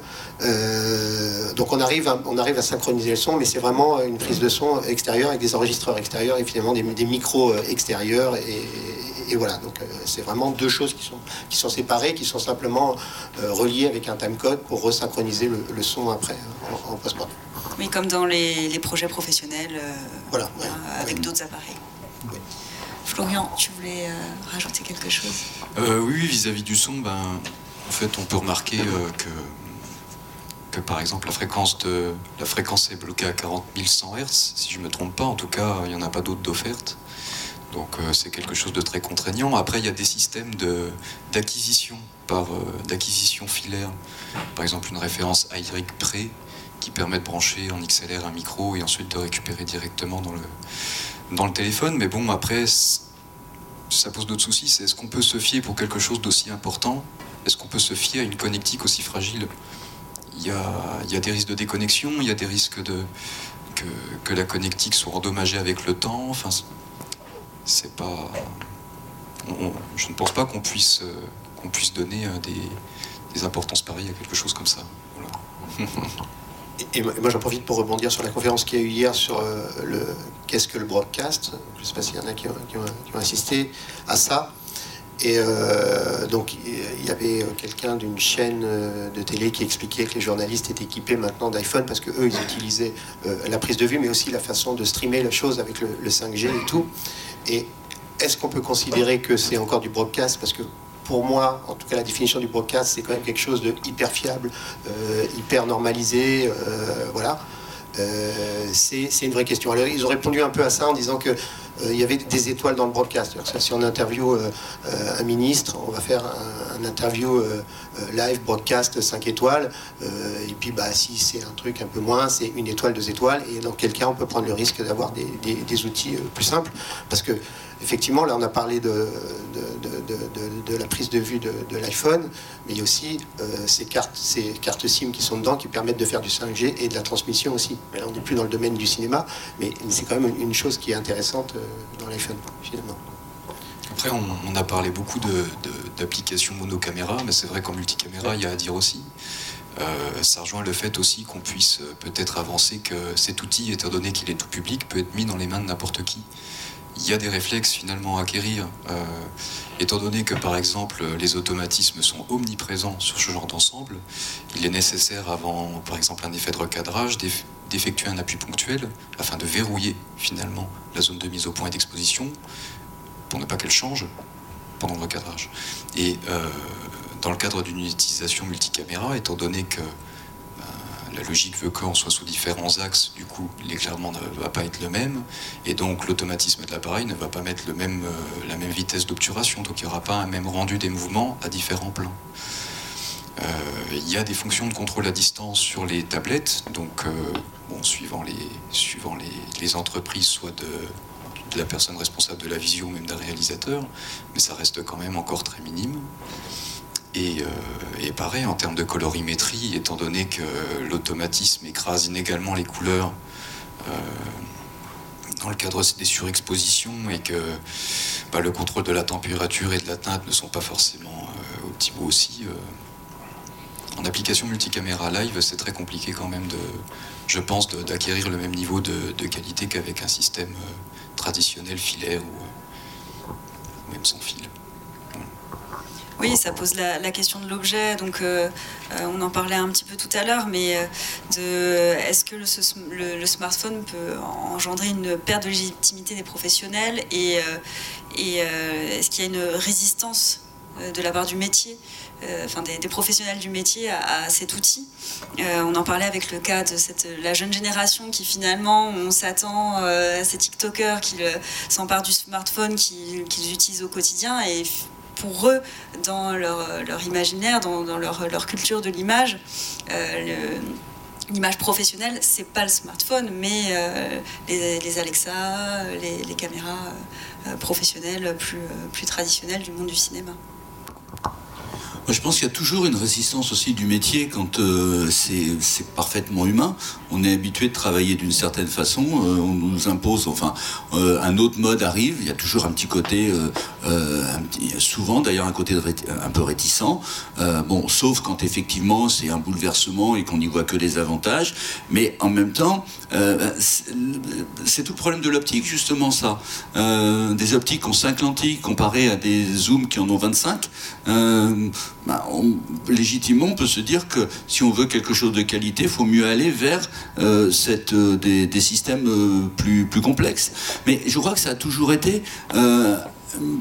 donc on arrive, à, on arrive à synchroniser le son, mais c'est vraiment une prise de son extérieure avec des enregistreurs extérieurs et finalement des, micros extérieurs et voilà, donc euh, c'est vraiment deux choses qui sont, qui sont séparées, qui sont simplement euh, reliées avec un timecode pour resynchroniser le, son après en, post-production. Oui, comme dans les, projets professionnels, euh, voilà, avec d'autres appareils. Florian, tu voulais rajouter quelque chose? Oui, vis-à-vis du son, ben, en fait, on peut remarquer que que par exemple la fréquence de la fréquence est bloquée à 40 100 Hz, si je ne me trompe pas. En tout cas, il n'y en a pas d'autres d'offerte. Donc euh, c'est quelque chose de très contraignant. Après, il y a des systèmes d'acquisition par euh, d'acquisition filaire. Par exemple, une référence AY Pré qui permet de brancher en XLR un micro et ensuite de récupérer directement dans le, dans le téléphone. Mais bon, après, ça pose d'autres soucis. C'est est-ce qu'on peut se fier pour quelque chose d'aussi important? Est-ce qu'on peut se fier à une connectique aussi fragile? Il y, a, il y a des risques de déconnexion, il y a des risques de, que, que la connectique soit endommagée avec le temps. Enfin, c'est pas. je ne pense pas qu'on puisse, euh, qu'on puisse donner euh, des, importances pareilles à quelque chose comme ça. Et, moi j'en profite pour rebondir sur la conférence qu'il y a eu hier sur euh, le qu'est-ce que le broadcast? Je ne sais pas s'il y en a qui ont, assisté à ça. Et donc il y avait quelqu'un d'une chaîne de télé qui expliquait que les journalistes étaient équipés maintenant d'iPhone parce que eux ils utilisaient la prise de vue mais aussi la façon de streamer la chose avec le 5G et tout. Et est-ce qu'on peut considérer que c'est encore du broadcast? Parce que pour moi, en tout cas, la définition du broadcast, c'est quand même quelque chose de hyper fiable, euh, hyper normalisé. Euh, voilà. Euh, c'est une vraie question. Alors, ils ont répondu un peu à ça en disant que il y avait des étoiles dans le broadcast. Si on interview un ministre, on va faire un, interview live broadcast 5 étoiles. et puis bah, si c'est un truc un peu moins, c'est une étoile, deux étoiles. Et dans quel cas on peut prendre le risque d'avoir des, des, outils plus simples. Parce que effectivement, là, on a parlé de, de, la prise de vue de, l'iPhone, mais il y a aussi euh, ces, cartes, ces cartes SIM qui sont dedans qui permettent de faire du 5G et de la transmission aussi. Là, on n'est plus dans le domaine du cinéma, mais c'est quand même une chose qui est intéressante euh, dans l'iPhone, finalement. Après, on, a parlé beaucoup d'applications monocaméra, mais c'est vrai qu'en multicaméra, il y a à dire aussi. Euh, ça rejoint le fait aussi qu'on puisse peut-être avancer que cet outil, étant donné qu'il est tout public, peut être mis dans les mains de n'importe qui il y a des réflexes finalement à acquérir, euh, étant donné que par exemple les automatismes sont omniprésents sur ce genre d'ensemble, il est nécessaire avant par exemple un effet de recadrage d'effectuer un appui ponctuel afin de verrouiller finalement la zone de mise au point et d'exposition pour ne pas qu'elle change pendant le recadrage. Et euh, dans le cadre d'une utilisation multicaméra, étant donné que la logique veut qu'on soit sous différents axes, du coup l'éclairement ne va pas être le même, et donc l'automatisme de l'appareil ne va pas mettre euh, la même vitesse d'obturation, donc il n'y aura pas un même rendu des mouvements à différents plans. Euh, il y a des fonctions de contrôle à distance sur les tablettes, donc euh, bon, suivant, les, suivant les, entreprises, soit de, la personne responsable de la vision, même d'un réalisateur, mais ça reste quand même encore très minime. Euh, et, pareil, en termes de colorimétrie, étant donné que l'automatisme écrase inégalement les couleurs euh, dans le cadre des surexpositions et que bah, le contrôle de la température et de la teinte ne sont pas forcément euh, optimaux aussi. En application multicaméra live, c'est très compliqué quand même, de, je pense, d'acquérir le même niveau de, qualité qu'avec un système traditionnel filaire ou même sans fil. Oui, ça pose la, question de l'objet. Donc, euh, euh, on en parlait un petit peu tout à l'heure, mais euh, est-ce que le, smartphone peut engendrer une perte de légitimité des professionnels et est-ce qu'il y a une résistance de la part du métier, enfin des, professionnels du métier à, cet outil. on en parlait avec le cas de cette, la jeune génération qui finalement, on s'attend à ces TikTokers qui s'emparent du smartphone, qu'ils utilisent au quotidien et pour eux, dans leur, imaginaire, dans, leur, culture de l'image, euh, l'image professionnelle, c'est pas le smartphone, mais euh, les, Alexa, les, caméras euh, professionnelles plus traditionnelles du monde du cinéma je pense qu'il y a toujours une résistance aussi du métier quand euh, c'est parfaitement humain. On est habitué de travailler d'une certaine façon, euh, on nous impose, enfin, euh, un autre mode arrive. Il y a toujours un petit côté, souvent d'ailleurs un côté un peu réticent. bon, sauf quand effectivement c'est un bouleversement et qu'on n'y voit que des avantages. Mais en même temps, c'est tout le problème de l'optique, justement ça. des optiques ont 5 lentilles comparées à des zooms qui en ont 25. Bah, légitimement, on peut se dire que si on veut quelque chose de qualité, il faut mieux aller vers euh, euh, des, systèmes euh, plus, plus complexes. Mais je crois que ça a toujours été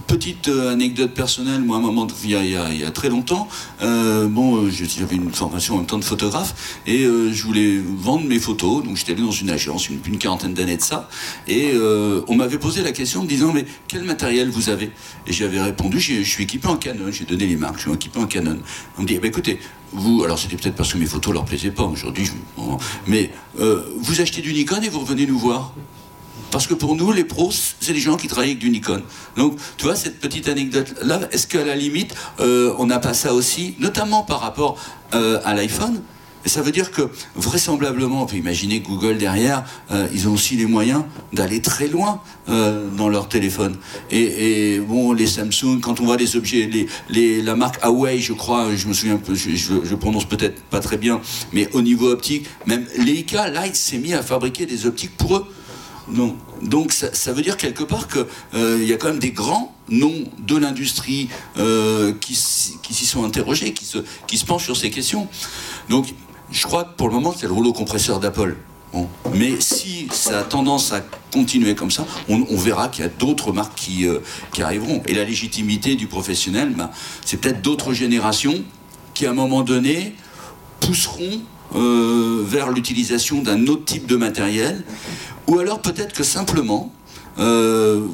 petite euh, anecdote personnelle, moi, à un moment, il y a, très longtemps, euh, bon, euh, j'avais une formation en même temps de photographe et je voulais vendre mes photos. Donc j'étais allé dans une agence, une, une quarantaine d'années de ça, et on m'avait posé la question en me disant mais quel matériel vous avez? Et j'avais répondu je suis équipé en Canon. J'ai donné les marques, je suis équipé en Canon. On me dit eh ben, écoutez, vous, alors c'était peut-être parce que mes photos leur plaisaient pas aujourd'hui, mais vous achetez du Nikon et vous revenez nous voir? Parce que pour nous, les pros, c'est des gens qui travaillent avec du Nikon. Donc, tu vois, cette petite anecdote-là, est-ce qu'à la limite, euh, on n'a pas ça aussi, notamment par rapport euh, à l'iPhone? Et ça veut dire que vraisemblablement, on peut imaginer Google derrière, euh, ils ont aussi les moyens d'aller très loin dans leur téléphone. Et, bon, les Samsung, quand on voit les objets, les, la marque Huawei, je crois, je me souviens, je, je, je prononce peut-être pas très bien, mais au niveau optique, même Leica Light s'est mis à fabriquer des optiques pour eux. Donc ça, veut dire quelque part qu'il euh, y a quand même des grands noms de l'industrie euh, qui, s'y sont interrogés, qui se, penchent sur ces questions. Donc je crois que pour le moment c'est le rouleau compresseur d'Apple. Mais si ça a tendance à continuer comme ça, on, verra qu'il y a d'autres marques qui, euh, arriveront. Et la légitimité du professionnel, ben, c'est peut-être d'autres générations qui à un moment donné pousseront vers l'utilisation d'un autre type de matériel ou alors peut-être que simplement, euh,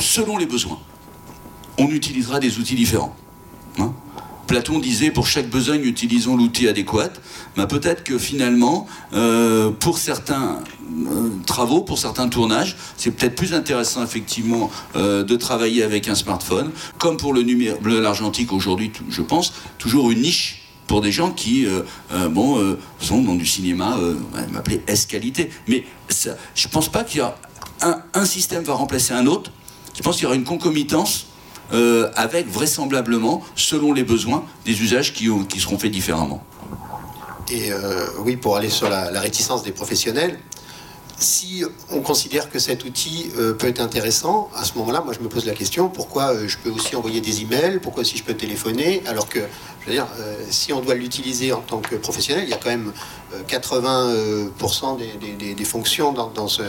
selon les besoins, on utilisera des outils différents. Hein. Platon disait pour chaque besoin, utilisons l'outil adéquat. Mais peut-être que finalement, euh, pour certains euh, travaux, pour certains tournages, c'est peut-être plus intéressant effectivement de travailler avec un smartphone, comme pour le numérique, l'argentique aujourd'hui, je pense, toujours une niche pour des gens qui bon, sont dans du cinéma, m'appeler S-qualité. Mais je pense pas qu'il y a un, système va remplacer un autre. Je pense qu'il y aura une concomitance euh, avec vraisemblablement, selon les besoins, des usages qui, seront faits différemment. Et euh, oui, pour aller sur la, réticence des professionnels, si on considère que cet outil euh, peut être intéressant, à ce moment-là, moi je me pose la question pourquoi je peux aussi envoyer des emails, pourquoi aussi je peux téléphoner, alors que, je veux dire, si on doit l'utiliser en tant que professionnel, il y a quand même 80% des, des, fonctions dans, ce,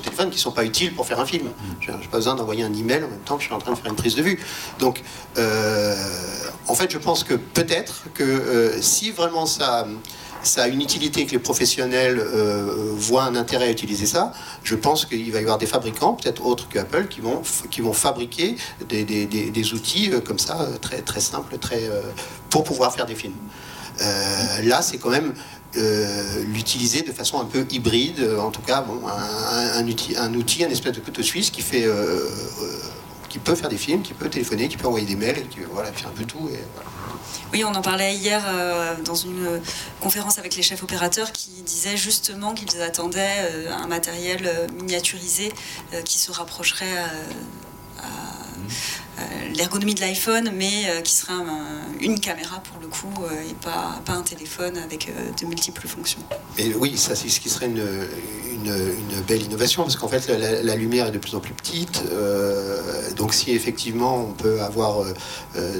téléphone qui ne sont pas utiles pour faire un film. Je n'ai pas besoin d'envoyer un email en même temps que je suis en train de faire une prise de vue. Donc, euh, en fait, je pense que peut-être que euh, si vraiment ça, ça a une utilité que les professionnels euh, voient un intérêt à utiliser ça, je pense qu'il va y avoir des fabricants, peut-être autres que Apple, qui vont, qui vont fabriquer des, des outils comme ça, très, très simples, très, pour pouvoir faire des films. là, c'est quand même euh, l'utiliser de façon un peu hybride, euh, en tout cas bon, un, outil, un outil, un espèce de couteau suisse qui fait, euh, qui peut faire des films, qui peut téléphoner, qui peut envoyer des mails, qui voilà, fait un peu tout. Et, Oui, on en parlait hier dans une conférence avec les chefs opérateurs qui disaient justement qu'ils attendaient un matériel miniaturisé qui se rapprocherait à euh, l'ergonomie de l'iPhone, mais euh, qui serait une caméra pour le coup euh, et pas, pas un téléphone avec de multiples fonctions. Et oui, ça c'est ce qui serait une, une, belle innovation parce qu'en fait la, lumière est de plus en plus petite. donc si effectivement on peut avoir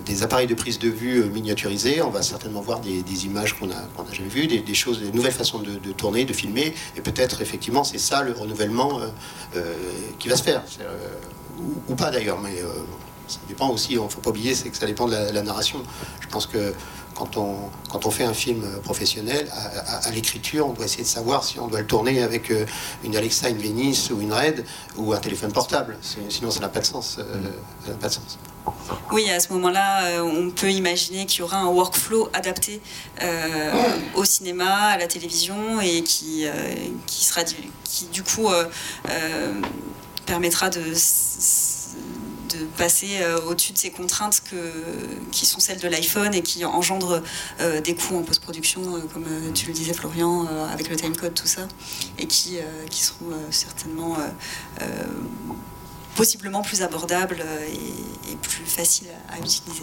des appareils de prise de vue miniaturisés, on va certainement voir des, images qu'on n'a jamais vues, des, choses, des nouvelles façons de, tourner, de filmer. Et peut-être effectivement c'est ça le renouvellement qui va se faire. Ou, pas d'ailleurs, mais ça dépend aussi, il ne faut pas oublier, c'est que ça dépend de la, narration. Je pense que quand on, quand on fait un film professionnel, à, l'écriture, on doit essayer de savoir si on doit le tourner avec euh, une Alexa, une Venice ou une Red ou un téléphone portable. Sinon, ça n'a pas de sens. Euh, pas de sens. Oui, à ce moment-là, euh, on peut imaginer qu'il y aura un workflow adapté au cinéma, à la télévision, et qui, qui sera qui du coup permettra de de passer euh, au-dessus de ces contraintes que, qui sont celles de l'iPhone et qui engendrent euh, des coûts en post-production, euh, comme tu le disais Florian, avec le timecode, tout ça, et qui, qui seront certainement possiblement plus abordables et, plus faciles à, utiliser.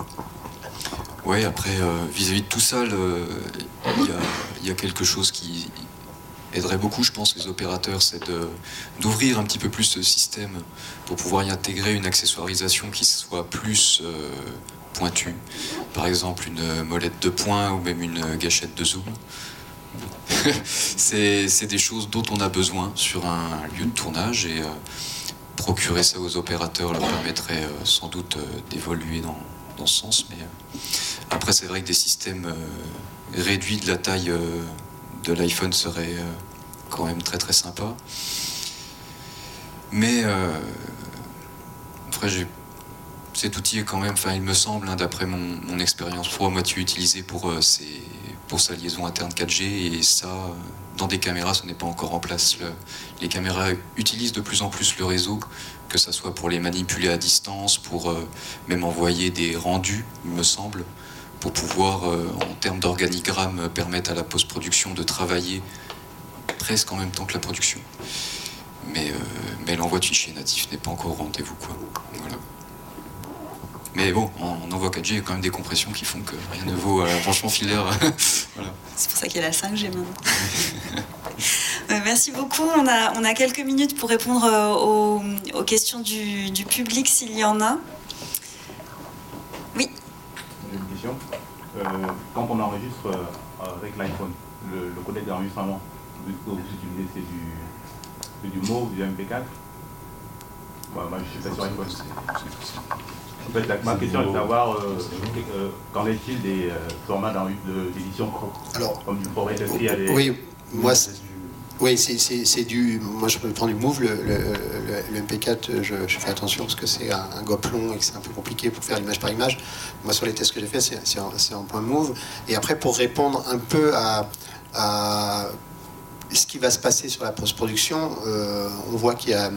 Oui, après, vis-à-vis de tout ça, il y, a quelque chose qui aiderait beaucoup, je pense, les opérateurs, c'est d'ouvrir un petit peu plus ce système pour pouvoir y intégrer une accessoirisation qui soit plus euh, pointue. Par exemple, une molette de poing ou même une gâchette de zoom. c'est des choses dont on a besoin sur un lieu de tournage et euh, procurer ça aux opérateurs leur permettrait euh, sans doute d'évoluer dans, dans, ce sens. Mais après, c'est vrai que des systèmes réduits de la taille de l'iPhone serait euh, quand même très très sympa. Mais euh, cet outil est quand même, enfin, il me semble, hein, d'après mon, expérience pro, à moitié utilisé pour, euh, pour sa liaison interne 4G. Et ça, dans des caméras, ce n'est pas encore en place. les caméras utilisent de plus en plus le réseau, que ce soit pour les manipuler à distance, pour même envoyer des rendus, il me semble pour pouvoir, euh, en termes d'organigramme, permettre à la post-production de travailler presque en même temps que la production. Mais, euh, mais l'envoi de fichiers natifs n'est pas encore au rendez-vous. Quoi. Voilà. Mais bon, en envoi 4G, il y a quand même des compressions qui font que rien ne vaut euh, franchement filaire. voilà. C'est pour ça qu'il y a la 5G maintenant. Merci beaucoup. On a, on a quelques minutes pour répondre aux, aux questions du, du public s'il y en a. Euh, quand on enregistre euh, avec l'iPhone, le, le codec d'enregistrement que vous utilisez, c'est du, du MO ou du MP4 moi, je suis pas sur iPhone. En fait, ma question est de savoir euh, qu'en est-il des formats d'édition? Pro Alors, comme du ProRes Oui, moi, Oui, c'est du. Moi, je prends du Move. Le, le, MP4, je, fais attention parce que c'est un, un gopelon et que c'est un peu compliqué pour faire l'image par image. Moi, sur les tests que j'ai fait, c'est en, point Move. Et après, pour répondre un peu à, à ce qui va se passer sur la post-production, euh, on voit qu'il y a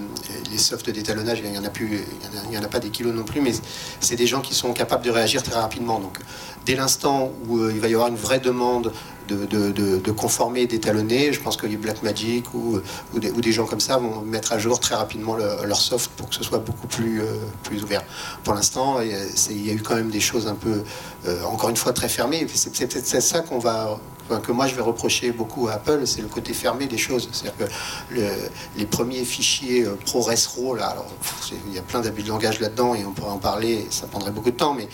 les softs d'étalonnage, il n'y en a en a, pas des kilos non plus, mais c'est des gens qui sont capables de réagir très rapidement. Donc, dès l'instant où euh, il va y avoir une vraie demande de, conformer, d'étalonner. Je pense que les Blackmagic ou, ou, des, ou, des, gens comme ça vont mettre à jour très rapidement leur soft pour que ce soit beaucoup plus, euh, plus ouvert. Pour l'instant, il, y a eu quand même des choses un peu, euh, encore une fois, très fermées. C'est peut-être ça qu'on va que moi je vais reprocher beaucoup à Apple, c'est le côté fermé des choses. C'est-à-dire que les premiers fichiers euh, ProResRAW, là, alors, il y a plein d'abus de langage là-dedans et on pourrait en parler, ça prendrait beaucoup de temps, mais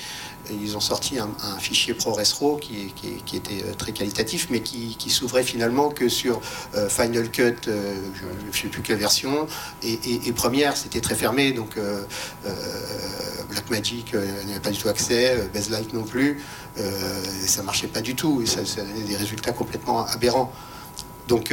ils ont sorti un, fichier ProResRAW qui, qui, était euh, très qualitatif, mais qui, s'ouvrait finalement que sur euh, Final Cut, euh, je ne sais plus quelle version, et, première, c'était très fermé, donc Blackmagic n'avait pas du tout accès, Bezlight non plus, ça marchait pas du tout, et ça, ça donnait des résultats complètement aberrants. Donc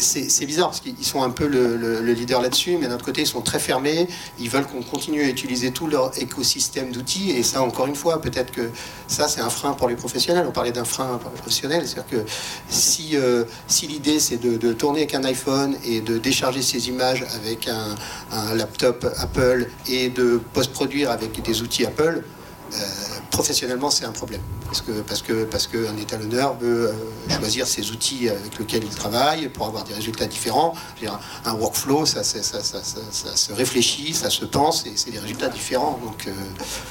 c'est bizarre parce qu'ils sont un peu le, leader là-dessus, mais d'un autre côté, ils sont très fermés. Ils veulent qu'on continue à utiliser tout leur écosystème d'outils. Et ça, encore une fois, peut-être que ça, c'est un frein pour les professionnels. On parlait d'un frein pour les professionnels. C'est-à-dire que si, euh, l'idée, c'est de, tourner avec un iPhone et de décharger ses images avec un, laptop Apple et de post-produire avec des outils Apple, professionnellement, c'est un problème. Parce que parce que parce qu'un étalonneur veut euh, choisir ses outils avec lesquels il travaille pour avoir des résultats différents. un workflow, ça, se réfléchit, ça se pense, et c'est des résultats différents. Donc euh,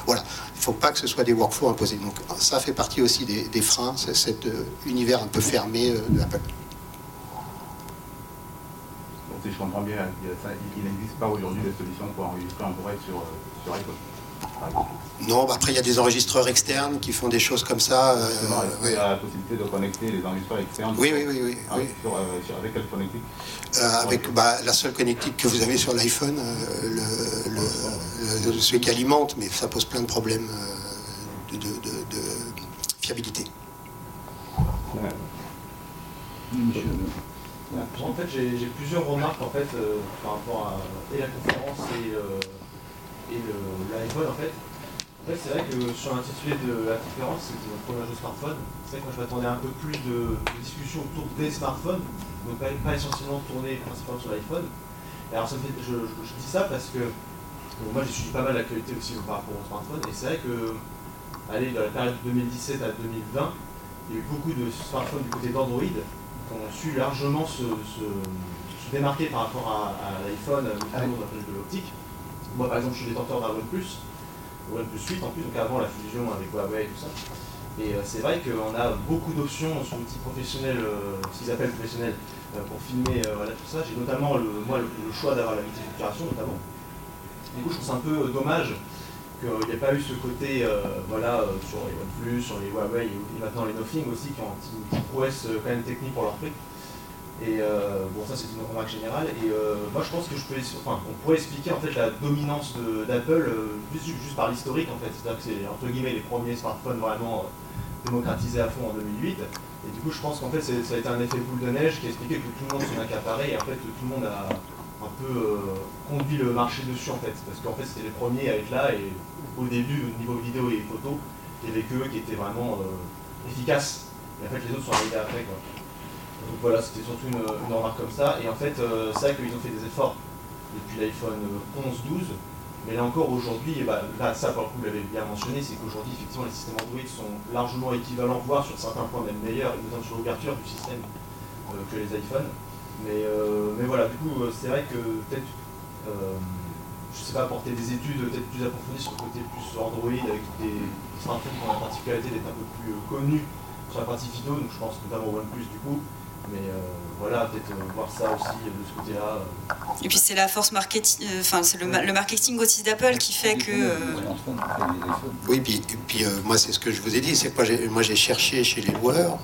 voilà, il ne faut pas que ce soit des workflows imposés. Donc ça fait partie aussi des, freins, cet univers un peu fermé de Apple. Si je comprends bien, il n'existe pas aujourd'hui de solution pour enregistrer en vrai sur, sur iPhone. Non, bah, après il y a des enregistreurs externes qui font des choses comme ça. Euh, il y a la possibilité de connecter les enregistreurs externes Oui, oui, oui. oui, ah, euh, avec quelle connectique euh, Avec bah, la seule connectique que vous avez sur l'iPhone, le, celui qui alimente, mais ça pose plein de problèmes de, fiabilité. En fait, j'ai plusieurs remarques en fait, par rapport à et la conférence et et l'iPhone en fait. C'est vrai que sur l'intitulé de la conférence, c'était mon premier jeu smartphone. C'est vrai que moi je m'attendais un peu plus de, discussions autour des smartphones, donc pas, essentiellement tourné principalement sur l'iPhone. Et alors ça fait, je, dis ça parce que moi j'ai suivi pas mal l'actualité aussi par rapport au smartphone, et c'est vrai que allez, dans la période 2017 à 2020, il y a eu beaucoup de smartphones du côté d'Android qui ont su largement se, démarquer par rapport à, l'iPhone, notamment d'un de l'optique. Moi, par exemple, je suis détenteur d'un OnePlus, OnePlus 8 en plus, donc avant la fusion avec Huawei et tout ça. Et euh, c'est vrai qu'on a beaucoup d'options sur l'outil professionnel, euh, ce qu'ils appellent professionnel, euh, pour filmer voilà, tout ça. J'ai notamment le, moi, le, choix d'avoir la multiplication notamment. Du coup, je trouve c'est un peu dommage qu'il n'y ait pas eu ce côté voilà, sur les OnePlus, sur les Huawei et, maintenant les Nothing aussi, qui ont une prouesse quand même technique pour leur prix. Et euh, bon, ça c'est une remarque générale. Et euh, moi je pense que je peux, enfin, on pourrait expliquer en fait la dominance d'Apple euh, juste, par l'historique en fait. C'est-à-dire que c'est entre guillemets les premiers smartphones vraiment démocratisés à fond en 2008. Et du coup, je pense qu'en fait, ça a été un effet boule de neige qui a expliqué que tout le monde s'en accaparait et en fait, tout le monde a un peu conduit le marché dessus en fait. Parce qu'en fait, c'était les premiers à être là et au début, au niveau vidéo et photo, il y avait que qui étaient vraiment efficaces. Et en fait, les autres sont arrivés après. Donc voilà, c'était surtout une, remarque comme ça. Et en fait, euh, c'est vrai qu'ils ont fait des efforts depuis l'iPhone 11-12. Mais là encore, aujourd'hui, bah, là, ça pour le coup, vous l'avez bien mentionné, c'est qu'aujourd'hui, effectivement, les systèmes Android sont largement équivalents, voire sur certains points même meilleurs, notamment sur l'ouverture du système euh, que les iPhones. Mais, euh, mais voilà, du coup, c'est vrai que peut-être, je ne sais pas, apporter des études peut-être plus approfondies sur le côté plus Android, avec des smartphones qui ont la particularité d'être un peu plus connus sur la partie vidéo, donc je pense notamment au OnePlus du coup, mais euh, voilà, peut-être euh, voir ça aussi de ce côté-là. Et puis c'est la force marketing, euh, enfin c'est le, marketing aussi d'Apple qui fait que. Oui, puis, puis moi c'est ce que je vous ai dit, c'est que moi j'ai cherché chez les loueurs.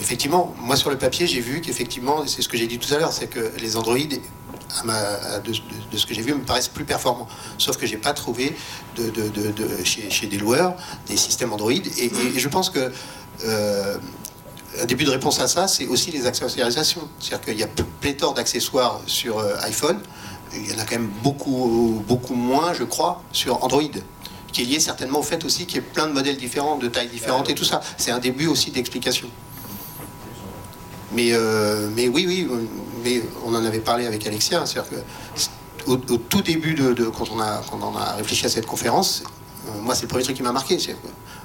effectivement, moi sur le papier j'ai vu qu'effectivement, c'est ce que j'ai dit tout à l'heure, c'est que les Android de, ce que j'ai vu, me paraissent plus performants. Sauf que j'ai pas trouvé de, chez, des loueurs des systèmes Android. Et, je pense que un début de réponse à ça, c'est aussi les accessorisations. C'est-à-dire qu'il y a pléthore d'accessoires sur euh, iPhone. Il y en a quand même beaucoup, beaucoup moins, je crois, sur Android. Qui est lié certainement au fait aussi qu'il y ait plein de modèles différents, de tailles différentes et tout ça. C'est un début aussi d'explication. Mais, euh, mais oui, oui, mais on en avait parlé avec Alexia. C'est-à-dire que au, tout début de, quand, on a, quand on a réfléchi à cette conférence, moi c'est le premier truc qui m'a marqué.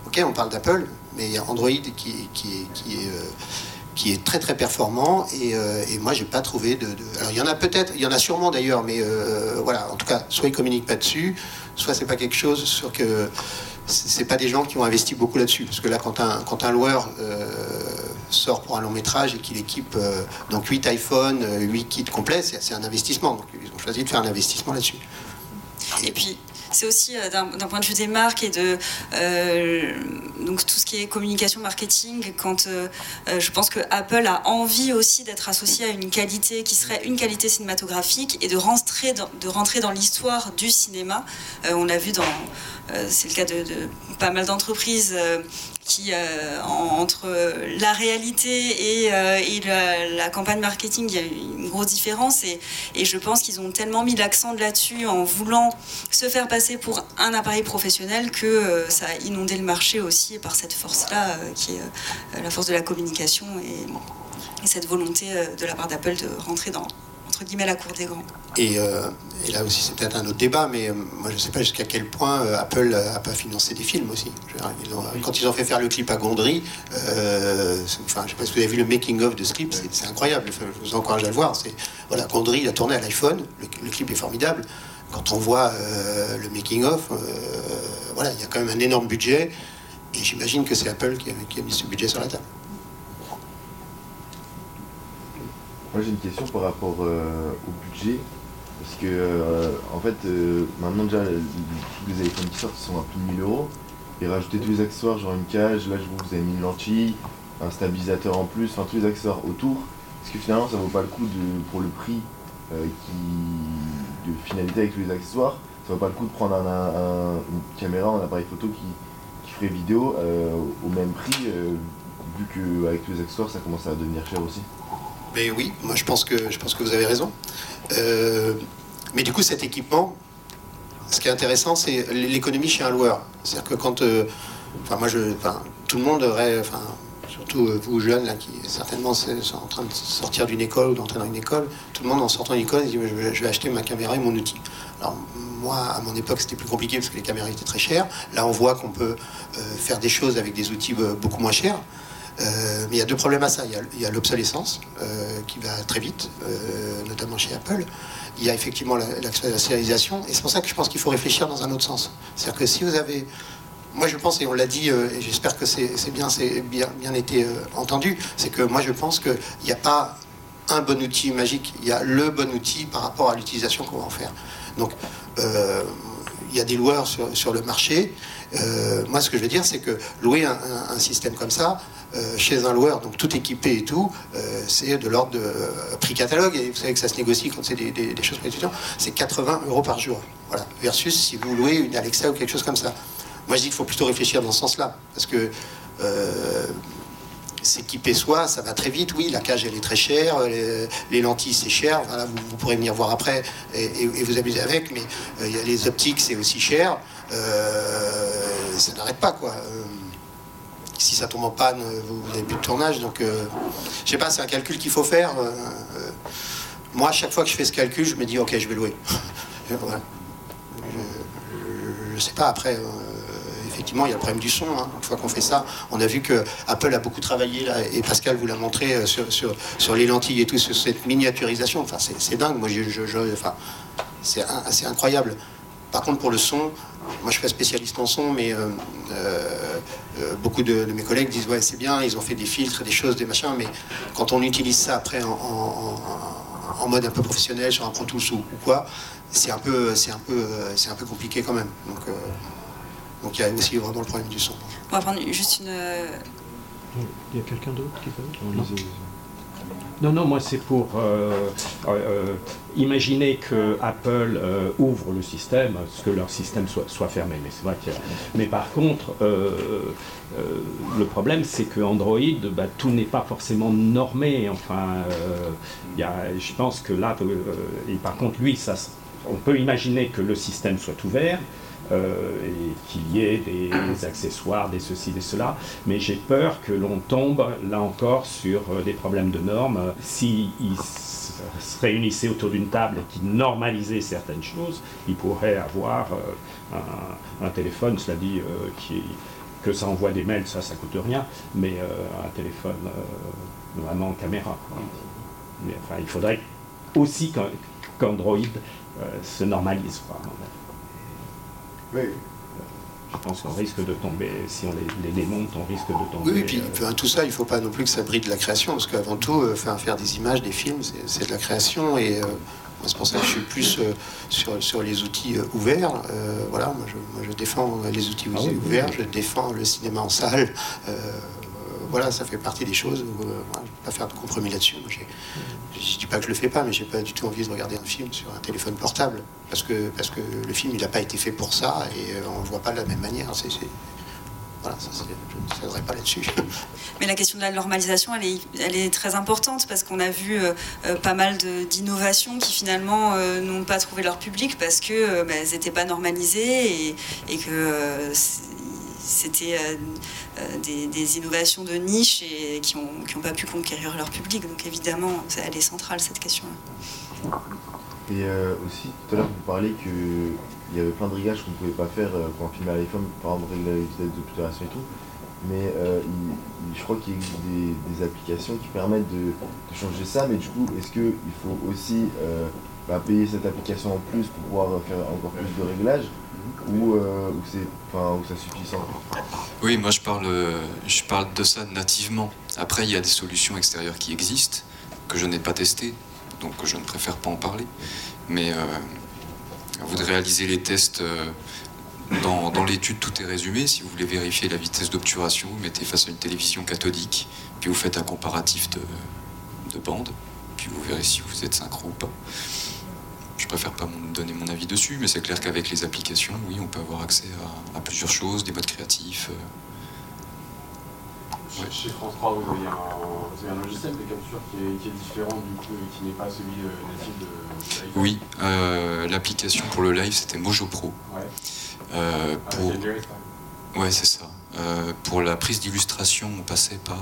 Ok, on parle d'Apple, mais il y a Android qui, qui, est- euh, qui est très très performant et, euh, moi j'ai pas trouvé de, Alors il y en a peut-être, il y en a sûrement d'ailleurs, mais euh, voilà, en tout cas, soit ils communiquent pas dessus, soit c'est pas quelque chose sur que c'est pas des gens qui ont investi beaucoup là-dessus. Parce que là, quand un, quand un loueur sort pour un long métrage et qu'il équipe donc 8 iPhones, euh, 8 kits complets, c'est un investissement. Donc ils ont choisi de faire un investissement là-dessus. Et puis, c'est aussi euh, d'un point de vue des marques et de euh, donc tout ce qui est communication marketing. Quand euh, je pense que Apple a envie aussi d'être associé à une qualité qui serait une qualité cinématographique et de rentrer dans, de rentrer dans l'histoire du cinéma. On l'a vu dans c'est le cas de, de pas mal d'entreprises euh, en- entre la réalité et, euh, la, campagne marketing, il y a une grosse différence. Et, je pense qu'ils ont tellement mis l'accent là-dessus en voulant se faire passer pour un appareil professionnel que euh, ça a inondé le marché aussi par cette force-là, qui est la force de la communication et, et cette volonté de la part d'Apple de rentrer dans, entre guillemets, la cour des grands. Et, euh, et là aussi, c'est peut-être un autre débat, mais euh, moi, je ne sais pas jusqu'à quel point euh, Apple n'a pas financé des films aussi. Ils ont- quand ils ont fait faire le clip à Gondry, enfin, je ne sais pas si vous avez vu le making-of de ce clip, c'est incroyable. Enfin, je vous encourage à le voir. Voilà, Gondry, il a tourné à l'iPhone, le, le clip est formidable. Quand on voit le making-of, voilà, il y a quand même un énorme budget, et j'imagine que c'est Apple qui a, qui a mis ce budget sur la table. Moi j'ai une question par rapport euh, au budget. Parce que euh, en fait euh, maintenant déjà les- iPhones qui sortent sont à plus de 1000 euros. Et rajouter tous les accessoires, genre une cage, là je que vous avez mis une lentille, un stabilisateur en plus, enfin tous les accessoires autour. Est-ce que finalement ça vaut pas le coup de, pour le prix qui, de finalité avec tous les accessoires, ça vaut pas le coup de prendre un, un- une caméra, un appareil photo qui, qui ferait vidéo au même prix, vu qu'avec tous les accessoires ça commence à devenir cher aussi? Mais oui, moi je pense que, je pense que vous avez raison. Euh, mais du coup, cet équipement, ce qui est intéressant, c'est l'économie chez un loueur. C'est-à-dire que quand. euh, enfin, moi, je, enfin, tout le monde aurait. Enfin, surtout euh, vous jeunes, là, qui certainement sont en train de sortir d'une école ou d'entrer dans une école, tout le monde en sortant d'une école, dit je vais, acheter ma caméra et mon outil. Alors, moi, à mon époque, c'était plus compliqué parce que les caméras étaient très chères. Là, on voit qu'on peut faire des choses avec des outils beaucoup moins chers. Euh, mais il y a deux problèmes à ça. Il y a- l'obsolescence euh, qui va très vite, euh, notamment chez Apple. Il y a effectivement la, la serialisation. Et c'est pour ça que je pense qu'il faut réfléchir dans un autre sens. C'est-à-dire que si vous avez. Moi, je pense, et on l'a dit, et j'espère que c'est bien, bien, bien été entendu, c'est que moi, je pense qu'il n'y a pas un bon outil magique. Il y a le bon outil par rapport à l'utilisation qu'on va en faire. Donc, il y a des loueurs sur, le marché. Moi, ce que je veux dire, c'est que louer un système comme ça, euh, chez un loueur, donc tout équipé et tout, euh, c'est de l'ordre de euh, prix catalogue. Et vous savez que ça se négocie quand c'est des, choses pour étudiants. C'est 80 euros par jour. Voilà. Versus si vous louez une Alexa ou quelque chose comme ça. Moi, je dis qu'il faut plutôt réfléchir dans ce sens-là. Parce que. S'équiper soi, ça va très vite. Oui, la cage, elle est très chère. Les, les lentilles, c'est cher. Vous, pourrez venir voir après et, vous amuser avec. Mais les optiques, c'est aussi cher. Ça n'arrête pas, quoi. Euh, si ça tombe en panne, vous n'avez plus de tournage. Donc, euh, je sais pas, c'est un calcul qu'il faut faire. Euh, euh, moi, chaque fois que je fais ce calcul, je me dis, ok, je vais louer. Je, je sais pas, après, euh, effectivement, il y a le problème du son. hein. Une fois qu'on fait ça, on a vu que Apple a beaucoup travaillé, là, et Pascal vous l'a montré, euh, sur, sur, sur les lentilles et tout, sur cette miniaturisation. Enfin, c'est dingue. Moi, je, je- je- enfin, c'est incroyable. Par contre, pour le son, moi je suis pas spécialiste en son, mais euh, euh, euh, beaucoup de, de mes collègues disent ouais c'est bien, ils ont fait des filtres, des choses, des machins, mais quand on utilise ça après en, en- en- en mode un peu professionnel sur un Pro Tools ou, ou quoi, c'est un peu, c'est un peu, c'est un peu compliqué quand même. Donc euh, donc il y a aussi vraiment le problème du son. On va prendre juste une. Il y a quelqu'un d'autre qui peut On Non. Non, moi c'est pour euh, euh, imaginer que Apple euh, ouvre le système, que leur système soit, fermé. Mais c'est vrai que. Mais par contre, le problème c'est que Android, bah, tout n'est pas forcément normé. Enfin, y je pense que là, et par contre, lui, ça, on peut imaginer que le système soit ouvert. Euh, et qu'il y ait des accessoires, des ceci, des cela. Mais j'ai peur que l'on tombe là encore sur euh, des problèmes de normes. S'ils se réunissaient autour d'une table et qui normalisaient certaines choses, ils pourraient avoir euh, un, téléphone, cela dit, que ça envoie des mails, ça, ça coûte rien, mais un téléphone vraiment en caméra. Mais, enfin, il faudrait aussi qu'Android se normalise. Oui. Je pense qu'on risque de tomber, si on les, démonte, on risque de tomber. Oui, et puis euh, tout ça, il ne faut pas non plus que ça bride la création, parce qu'avant tout, euh, faire, des images, des films, c'est de la création, et euh, c'est pour ça que je suis plus sur, sur, les outils ouverts. voilà, moi je, défends les outils ah ouverts, je défends le cinéma en salle. voilà, ça fait partie des choses où je ne vais pas faire de compromis là-dessus. Je dis pas que je le fais pas, mais j'ai pas du tout envie de regarder un film sur un téléphone portable. Parce que, parce que le film, il n'a pas été fait pour ça et euh, on le voit pas de la même manière. Voilà, ça, je ne pas là-dessus. Mais la question de la normalisation, elle est, très importante parce qu'on a vu euh, euh, pas mal d'innovations qui finalement n'ont pas trouvé leur public parce bah, n'étaient pas normalisées et, et que c'était des, innovations de niche et qui n'ont qui ont pas pu conquérir leur public. Donc évidemment, elle est centrale cette question. -là. Et euh, aussi, tout à l'heure, vous parliez qu'il y avait plein de réglages qu'on ne pouvait pas faire euh, quand on filmait à l'iPhone, par exemple régler la vitesse d'obturation et tout. Mais euh, je crois qu'il existe des, applications qui permettent de, changer ça. Mais du coup, est-ce qu'il faut aussi bah, payer cette application en plus pour pouvoir faire encore plus de réglages? Ou, c'est enfin, ça suffit sans Oui, moi je parle, je parle de ça nativement. Après, il y a des solutions extérieures qui existent, que je n'ai pas testées donc je ne préfère pas en parler. Mais euh, vous de réaliser les tests euh, dans, l'étude, tout est résumé. Si vous voulez vérifier la vitesse d'obturation, vous mettez face à une télévision cathodique, puis vous faites un comparatif de, de bande, puis vous verrez si vous êtes synchro ou pas. Je préfère pas donner mon avis dessus, mais c'est clair qu'avec les applications, oui, on peut avoir accès à, plusieurs choses, des modes créatifs. Euh, chez France 3, vous avez, un, logiciel de capture qui est, différent du coup, qui n'est pas celui euh, natif de, de Oui, euh, l'application pour le live c'était Mojo Pro. Ouais. Euh, ah, pour... ouais, c'est ça. pour la prise d'illustration, on passait par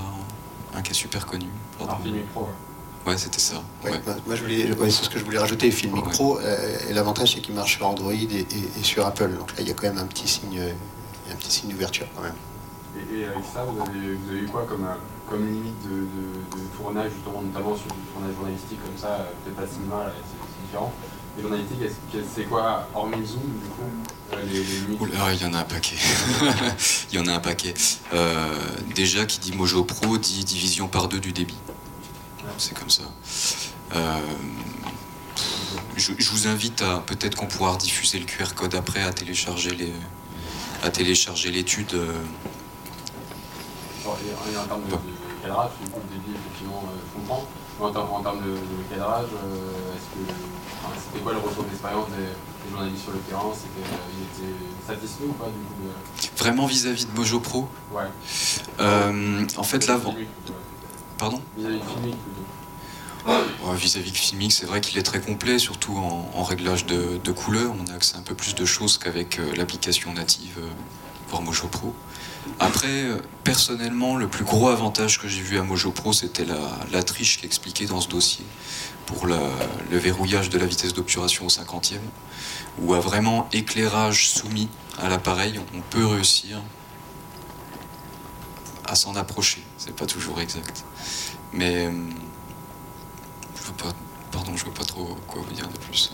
un cas super connu. Filmic Pro. Ouais, c'était ça. Ouais, moi, je voulais, c'est ce que je voulais rajouter. Filmic Pro, et l'avantage c'est qu'il marche sur Android et, sur Apple. Donc là, il y a quand même un petit signe, un petit signe d'ouverture quand même. Et, avec ça, vous avez, vous avez eu quoi comme, comme limite de, de, tournage, justement, notamment sur du tournage journalistique comme ça, euh, peut-être pas cinéma, c'est différent. Les journalistiques, c'est quoi, hormis Zoom, du coup euh, Oula, il y en a un paquet. il y en a un paquet. Euh, déjà, qui dit Mojo Pro dit division par deux du débit. C'est comme ça. je, vous invite à peut-être qu'on pourra diffuser le QR code après à télécharger les à télécharger l'étude et, en termes de, cadrage, du coup, le débit, effectivement, euh, je comprends. Mais en, termes de, cadrage, euh, est-ce que c'était quoi le retour d'expérience des, journalistes sur le terrain? C'était, euh, Ils étaient satisfaits ou pas du coup Vraiment vis-à-vis de Mojo Pro? Ouais. en fait, là. Pardon Vis-à-vis de Filmic plutôt. Vis-à-vis de Filmic, c'est vrai qu'il est très complet, surtout en, réglage de, de, couleurs. On a accès à un peu plus de choses qu'avec l'application native pour Mojo Pro. Après, euh, personnellement, le plus gros avantage que j'ai vu à Mojo Pro, c'était la, triche qui est expliquée dans ce dossier pour le verrouillage de la vitesse d'obturation au 50e, où à vraiment éclairage soumis à l'appareil, on peut réussir à s'en approcher. C'est pas toujours exact. Mais euh, je veux pas, pardon, je vois pas trop quoi vous dire de plus.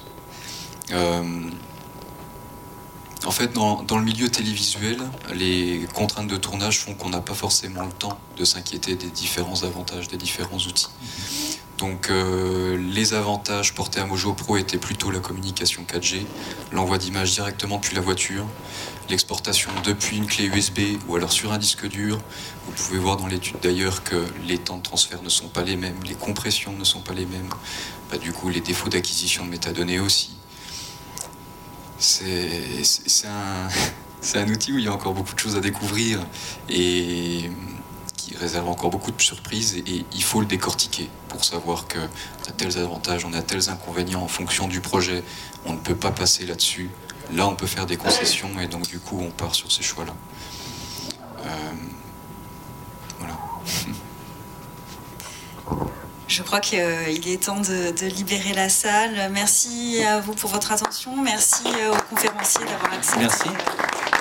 Euh, en fait, dans, le milieu télévisuel, les contraintes de tournage font qu'on n'a pas forcément le temps de s'inquiéter des différents avantages, des différents outils. Donc euh, les avantages portés à Mojo Pro étaient plutôt la communication 4G, l'envoi d'images directement depuis la voiture, l'exportation depuis une clé USB ou alors sur un disque dur. Vous pouvez voir dans l'étude d'ailleurs que les temps de transfert ne sont pas les mêmes, les compressions ne sont pas les mêmes, bah, du coup les défauts d'acquisition de métadonnées aussi. C'est un outil où il y a encore beaucoup de choses à découvrir et qui réserve encore beaucoup de surprises et, il faut le décortiquer pour savoir que on a tels avantages, on a tels inconvénients en fonction du projet, on ne peut pas passer là-dessus. Là, on peut faire des concessions et donc du coup, on part sur ces choix-là. Euh, voilà. Je crois qu'il est temps de, de libérer la salle. Merci à vous pour votre attention. Merci aux conférenciers d'avoir accepté. Merci. euh,